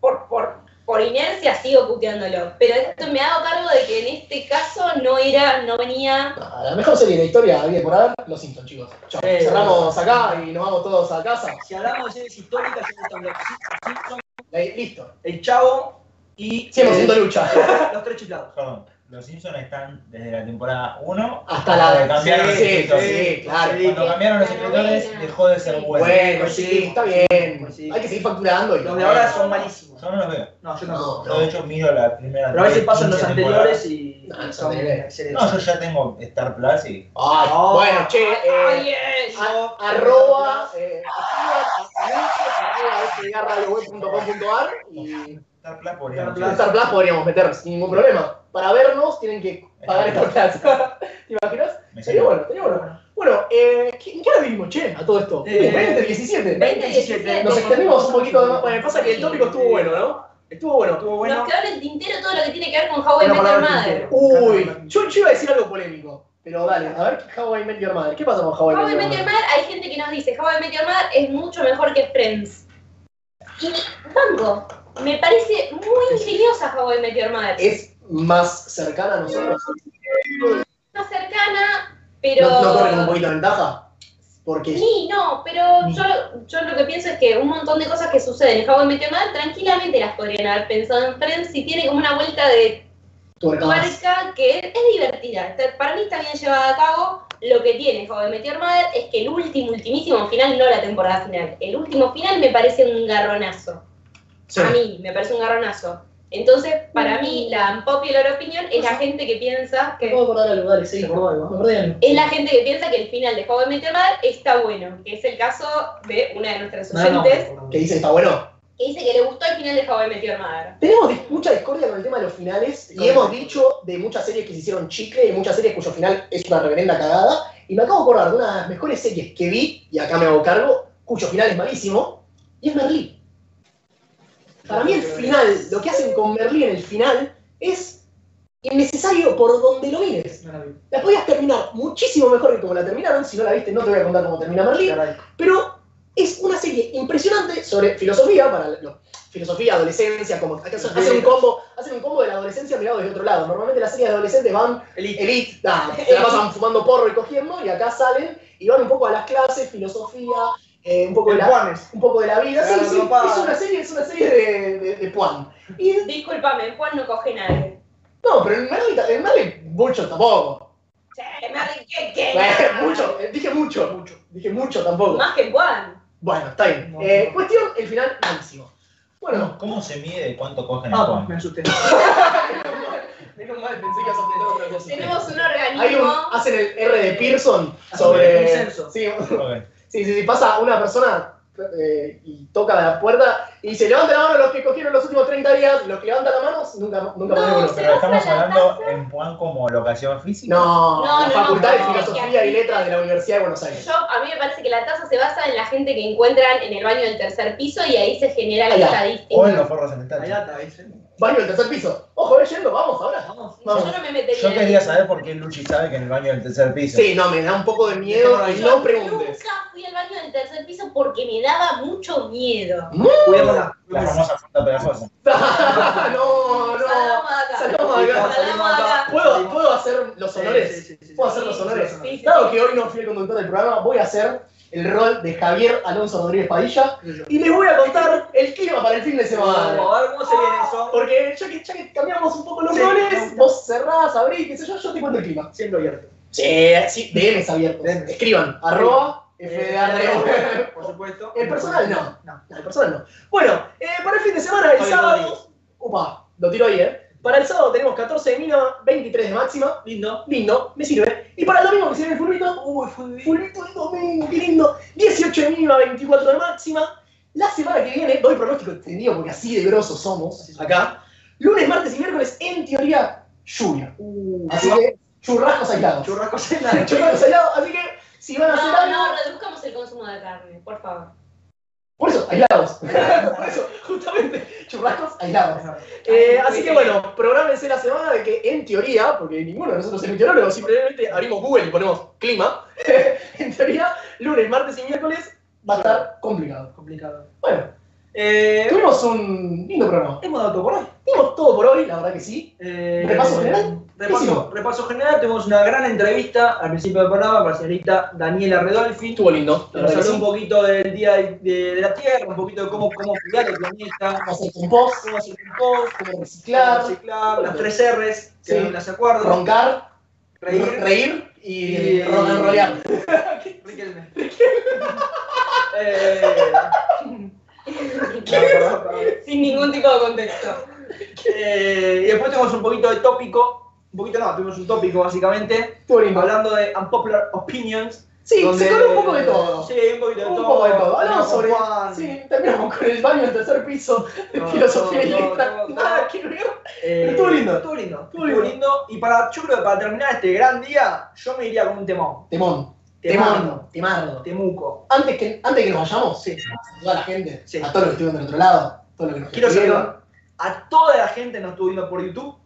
Speaker 5: por, por, por inercia, sigo puteándolo. Pero esto me hago cargo de que en este caso no era, no venía...
Speaker 6: La mejor serie de la historia había por haber, Los Simpsons, chicos. Chao.
Speaker 4: Eh,
Speaker 6: Cerramos acá y nos vamos todos a casa.
Speaker 4: Si hablamos de series históricas, Simpsons,
Speaker 6: Listo.
Speaker 4: El Chavo y.
Speaker 6: 100% lucha.
Speaker 4: Los tres chiflados.
Speaker 8: Perdón, los Simpsons están desde la temporada 1
Speaker 6: Hasta la-
Speaker 8: cambiaron los
Speaker 6: sí,
Speaker 8: escritores.
Speaker 6: sí, claro.
Speaker 8: Cuando cambiaron los escritores dejó de ser bueno.
Speaker 6: Bueno, sí, está bien.
Speaker 4: Pues sí.
Speaker 6: Hay que seguir facturando. Y
Speaker 4: Los de ahora son malísimos.
Speaker 8: Yo no los veo.
Speaker 4: No, yo
Speaker 6: No,
Speaker 4: no.
Speaker 8: Yo de hecho miro la primera.
Speaker 4: Pero a veces pasan los
Speaker 8: 15
Speaker 4: anteriores y
Speaker 6: No,
Speaker 4: son excelentes.
Speaker 8: No, yo ya tengo Star Plus y.
Speaker 6: Ay,
Speaker 4: No.
Speaker 6: bueno, che, eh,
Speaker 5: Ay, eh,
Speaker 6: a- arroba, eh, escriban a anuncios, arroba fdradioweb.com.ar y
Speaker 8: Star Plus podríamos
Speaker 4: Star
Speaker 6: en Star Plus podríamos meter sin ningún problema. Para vernos tienen que pagar Star Plus. ¿Te imaginas? Sería bueno, sería bueno. Bueno, eh, ¿qué- ¿en qué hora vivimos, che, a todo esto?
Speaker 4: Eh,
Speaker 6: 20, 17.
Speaker 5: 20, 17.
Speaker 6: Nos extendimos un poquito más. Bueno, pasa que el tópico estuvo bueno, ¿no? Estuvo bueno.
Speaker 4: Estuvo bueno.
Speaker 5: Nos quedó en el tintero todo lo que tiene que ver con How I Met Your Mother.
Speaker 6: Uy, yo, yo iba a decir algo polémico. Pero dale, a ver, How I Met Your Mother. ¿Qué pasa con How I
Speaker 5: How
Speaker 6: Met
Speaker 5: I
Speaker 6: Your
Speaker 5: Met Your
Speaker 6: Mother?
Speaker 5: Mother, hay gente que nos dice How I Met Your Mother es mucho mejor que Friends. Y Banco, me parece muy ingeniosa How I Met Your Mother.
Speaker 6: Es más cercana a nosotros.
Speaker 5: Más cercana, pero...
Speaker 6: ¿No, no corre con un poquito de ventaja? Porque
Speaker 5: Sí, no, pero yo, yo lo que pienso es que un montón de cosas que suceden en How I Met Your Mother tranquilamente las podrían haber pensado en Friends si tiene como una vuelta de. Tuerca que es divertida. Para mí está bien llevada a cabo. Lo que tiene How I Met Your Mother es que el último, ultimísimo final, no la temporada final, el último final me parece un garronazo.
Speaker 6: Sí.
Speaker 5: A mí me parece un garronazo. Entonces, para mí, la unpopular opinion es la gente que piensa que
Speaker 6: de acordar algo, dale, sí, de algo.
Speaker 5: es la gente que piensa que el final de How I Met Your Mother está bueno, que es el caso de una de nuestras
Speaker 4: No, no,
Speaker 5: oyentes
Speaker 4: no.
Speaker 6: Que dice, está bueno.
Speaker 5: Que dice que le gustó el final de How I Met Your Mother.
Speaker 6: Tenemos mucha discordia con el tema de los finales y hemos dicho de muchas series que se hicieron chicle y muchas series cuyo final es una reverenda cagada. Y me acabo de acordar de una de las mejores series que vi, y acá me hago cargo, cuyo final es malísimo, y es Merlí. Para mí el final, lo que hacen con Merlí en el final, es innecesario por donde lo mires.
Speaker 4: La
Speaker 6: podías terminar muchísimo mejor que como la terminaron. Si no la viste, no te voy a contar cómo termina Merlí. Pero es una serie impresionante sobre filosofía, para lo- filosofía, adolescencia, como hacen, un combo, hacen un combo de la adolescencia mirado desde otro lado. Normalmente las series de adolescentes van
Speaker 4: Elite.
Speaker 6: se la pasan fumando porro y cogiendo, y acá salen y van un poco a las clases, filosofía, eh, un poco de la, un poco de la vida. Sí, sí, es una serie, es una serie de, de, de Puan. Y
Speaker 5: Discúlpame, Juan no coge nadie.
Speaker 6: no, pero en Merlí, en Merlí mucho tampoco.
Speaker 5: Che, Merlin, ¿qué, qué?
Speaker 6: Bueno, mucho, eh, dije mucho, mucho, dije mucho tampoco.
Speaker 5: Más que Juan.
Speaker 6: Bueno, está bien.
Speaker 4: No,
Speaker 6: Eh,
Speaker 4: no.
Speaker 6: cuestión, el final malísimo. Bueno,
Speaker 8: ¿Cómo, se mide cuánto cogen el
Speaker 4: Ah,
Speaker 8: Juan?
Speaker 4: me asusté.
Speaker 6: menos mal, pensé que aprender otra cosa.
Speaker 5: Tenemos un
Speaker 6: Hay un,
Speaker 5: organismo.
Speaker 6: hacen el R de Pearson sobre. Sí, sí, sí, sí, pasa una persona eh, y toca la puerta y dice: Levanta la mano los que cogieron los últimos 30 días. Los que levantan la mano nunca, nunca
Speaker 5: No, se
Speaker 8: Pero estamos hablando en Juan como locación física.
Speaker 6: No,
Speaker 5: No,
Speaker 6: la
Speaker 5: no,
Speaker 6: Facultad
Speaker 5: no,
Speaker 6: de Filosofía y Letras de la Universidad de Buenos Aires.
Speaker 5: Yo, a mí me parece que la tasa se basa en la gente que encuentran en el baño del tercer piso y ahí se genera la estadística.
Speaker 8: O en los forros en el
Speaker 4: Ahí
Speaker 8: tacho.
Speaker 4: está, ¿viste?
Speaker 6: Baño del tercer piso. Ojo, ves yendo, vamos ahora.
Speaker 4: Vamos.
Speaker 6: Vamos.
Speaker 5: Yo no me metería.
Speaker 8: Yo
Speaker 5: ahí.
Speaker 8: quería saber por qué Luchi sabe que en el baño del tercer piso.
Speaker 6: Sí, no, me da un poco de miedo y
Speaker 5: Yo
Speaker 6: no preguntes.
Speaker 5: Nunca fui al baño del tercer piso porque me daba mucho miedo.
Speaker 4: Cuidémosla.
Speaker 8: La famosa fruta pegajosa.
Speaker 6: no, no.
Speaker 5: Salgamos de acá.
Speaker 6: Salgamos
Speaker 4: Sí,
Speaker 6: acá. ¿Puedo, ¿Puedo hacer los honores?
Speaker 4: Sí, sí, sí, sí.
Speaker 6: ¿Puedo hacer los honores?
Speaker 5: Sí, sí,
Speaker 6: Dado
Speaker 5: sí.
Speaker 6: que hoy no fui el conductor del programa, voy a hacer el rol de Javier Alonso Rodríguez Padilla y les voy a contar el clima para el fin de semana.
Speaker 4: A ver cómo se viene eso.
Speaker 6: Porque ya que, ya que cambiamos un poco los
Speaker 4: Sí,
Speaker 6: roles, vos cerrás, abrís, qué sé yo, yo te cuento el clima.
Speaker 4: Siempre abierto.
Speaker 6: Sí, sí, DMs abiertos.
Speaker 4: DMs.
Speaker 6: Escriban, arroba,
Speaker 4: Eh,
Speaker 6: FDA.
Speaker 4: Por supuesto.
Speaker 6: El personal no.
Speaker 4: No.
Speaker 6: No, el personal no. Bueno, eh, para el fin de semana, el sábado. Upa, lo tiro ahí, ¿eh? Para el sábado tenemos 14 de mínima, 23 de máxima.
Speaker 4: Lindo.
Speaker 6: Lindo, me sirve. Y para el domingo, que se viene el fulbito. Uy, fulbito el domingo, qué lindo. 18 de mínima, 24 de máxima. La semana que viene, doy pronóstico extendido porque así de grosos somos acá. Lunes, martes y miércoles, en teoría, lluvia. Así que, churrascos aislados.
Speaker 4: Churrascos la
Speaker 6: Churrascos aislados, así que, si van a hacer
Speaker 5: No,
Speaker 6: algo.
Speaker 5: no, reduzcamos el consumo de carne, por favor.
Speaker 6: Por eso, aislados. Por eso, justamente, churrascos aislados. Eh, así que bueno, programense la semana de que en teoría, porque ninguno de nosotros es meteorólogo, simplemente abrimos Google y ponemos clima, en teoría, lunes, martes y miércoles va a estar complicado.
Speaker 4: Complicado.
Speaker 6: Bueno,
Speaker 4: Eh,
Speaker 6: tuvimos un lindo programa.
Speaker 4: hemos dado todo por hoy.
Speaker 6: Tuvimos todo por hoy, la verdad que sí.
Speaker 4: Eh,
Speaker 6: ¿Repaso general?
Speaker 4: Repaso, repaso general, tenemos una gran entrevista al principio del programa con la señorita Daniela Redolfi.
Speaker 6: Estuvo lindo,
Speaker 4: Nos habló un poquito del día de, de- de la Tierra, un poquito de cómo, cómo cuidar el planeta,
Speaker 6: Cómo hacer compost,
Speaker 4: cómo hacer compost,
Speaker 6: cómo
Speaker 4: cómo
Speaker 6: reciclar,
Speaker 4: reciclar, las tres R's, que
Speaker 6: Sí.
Speaker 4: no las acuerdo.
Speaker 6: roncar,
Speaker 4: reír,
Speaker 6: reír y,
Speaker 4: y-
Speaker 6: ro- enrolear.
Speaker 4: Riquelme. eh, no.
Speaker 5: Sin ningún tipo de contexto.
Speaker 4: Eh, y después tenemos un poquito de tópico, un poquito no, tuvimos un tópico básicamente,
Speaker 6: lindo.
Speaker 4: hablando de unpopular opinions.
Speaker 6: Sí,
Speaker 4: donde-
Speaker 6: se coló un poco de todo.
Speaker 4: Sí, un poquito de
Speaker 6: Un
Speaker 4: todo.
Speaker 6: poco de todo. Hablamos sobre.
Speaker 4: Juan.
Speaker 6: Sí, terminamos con el baño del tercer piso de
Speaker 4: Todo,
Speaker 6: filosofía y Nada que ver.
Speaker 4: Eh,
Speaker 6: Estuvo lindo.
Speaker 4: Estuvo lindo.
Speaker 6: Estuvo lindo.
Speaker 4: lindo. Y para, yo creo que para terminar este gran día, yo me iría con un temón.
Speaker 6: Temón.
Speaker 4: Temardo.
Speaker 6: Temardo.
Speaker 4: Temuco.
Speaker 6: Antes que, antes que nos vayamos,
Speaker 4: Sí.
Speaker 6: a toda la gente,
Speaker 4: Sí.
Speaker 6: a todos los que estuvieron del otro lado, que nos
Speaker 4: Quiero saludar a toda la gente que nos estuvo viendo por YouTube,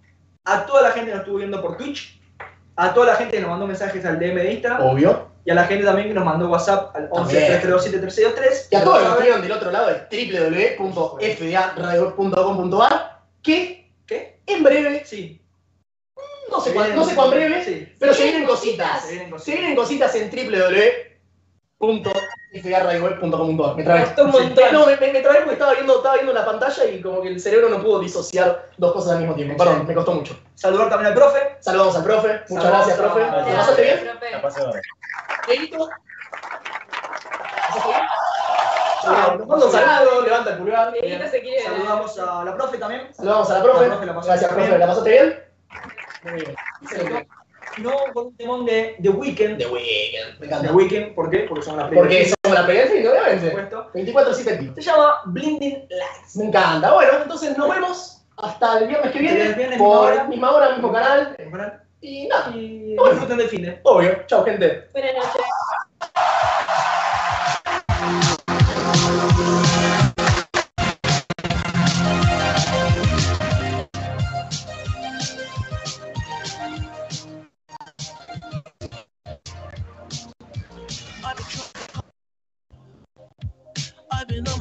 Speaker 4: a toda la gente que nos estuvo viendo por Twitch, a toda la gente que nos mandó mensajes al DM de Instagram
Speaker 6: obvio.
Speaker 4: y a la gente también que nos mandó WhatsApp al 11
Speaker 6: También.
Speaker 4: 3327 3623.
Speaker 6: Y a todos los que estuvieron del otro lado de www.fdaradio.com.ar, que
Speaker 4: ¿Qué?
Speaker 6: en breve,
Speaker 4: Sí.
Speaker 6: no sé, cuán, no sé cuán breve,
Speaker 4: Sí.
Speaker 6: pero se
Speaker 5: Se
Speaker 6: vienen cositas.
Speaker 4: Se vienen cositas.
Speaker 6: vienen cositas www.fdaradioweb.com.ar. Me
Speaker 5: un
Speaker 6: Sí.
Speaker 5: montón.
Speaker 6: No, me, me, me trabé porque estaba viendo, estaba viendo la pantalla y como que el cerebro no pudo disociar dos cosas al mismo tiempo. Perdón, me costó mucho.
Speaker 4: Saludar también al profe.
Speaker 6: Saludamos al profe. Muchas
Speaker 4: Saludamos
Speaker 6: gracias, profe. ¿Te pasaste bien?
Speaker 5: Profe.
Speaker 8: La pasé.
Speaker 6: Ah, saludo, levanta el pulgar.
Speaker 4: Saludamos a la profe también.
Speaker 6: Saludamos a la profe.
Speaker 4: La profe la pasó
Speaker 6: Gracias,
Speaker 4: bien.
Speaker 6: profe. ¿La pasaste bien? Muy bien. Excelente.
Speaker 4: No, con un temón de The Weeknd.
Speaker 6: The Weeknd. Me
Speaker 4: The
Speaker 6: encanta.
Speaker 4: Weeknd, ¿por qué? Porque son las
Speaker 6: Porque somos la pelea del fin,
Speaker 4: por
Speaker 6: obviamente.
Speaker 4: supuesto.
Speaker 6: 24-7 activo.
Speaker 4: Se llama Blinding Lights.
Speaker 6: Me encanta. Bueno, entonces nos vemos hasta el viernes que viene.
Speaker 4: El viernes,
Speaker 6: por
Speaker 4: misma hora.
Speaker 6: misma hora, mismo canal. Y nada,
Speaker 4: Y disfruten del fin
Speaker 6: obvio. Chao, gente.
Speaker 5: Buenas noches.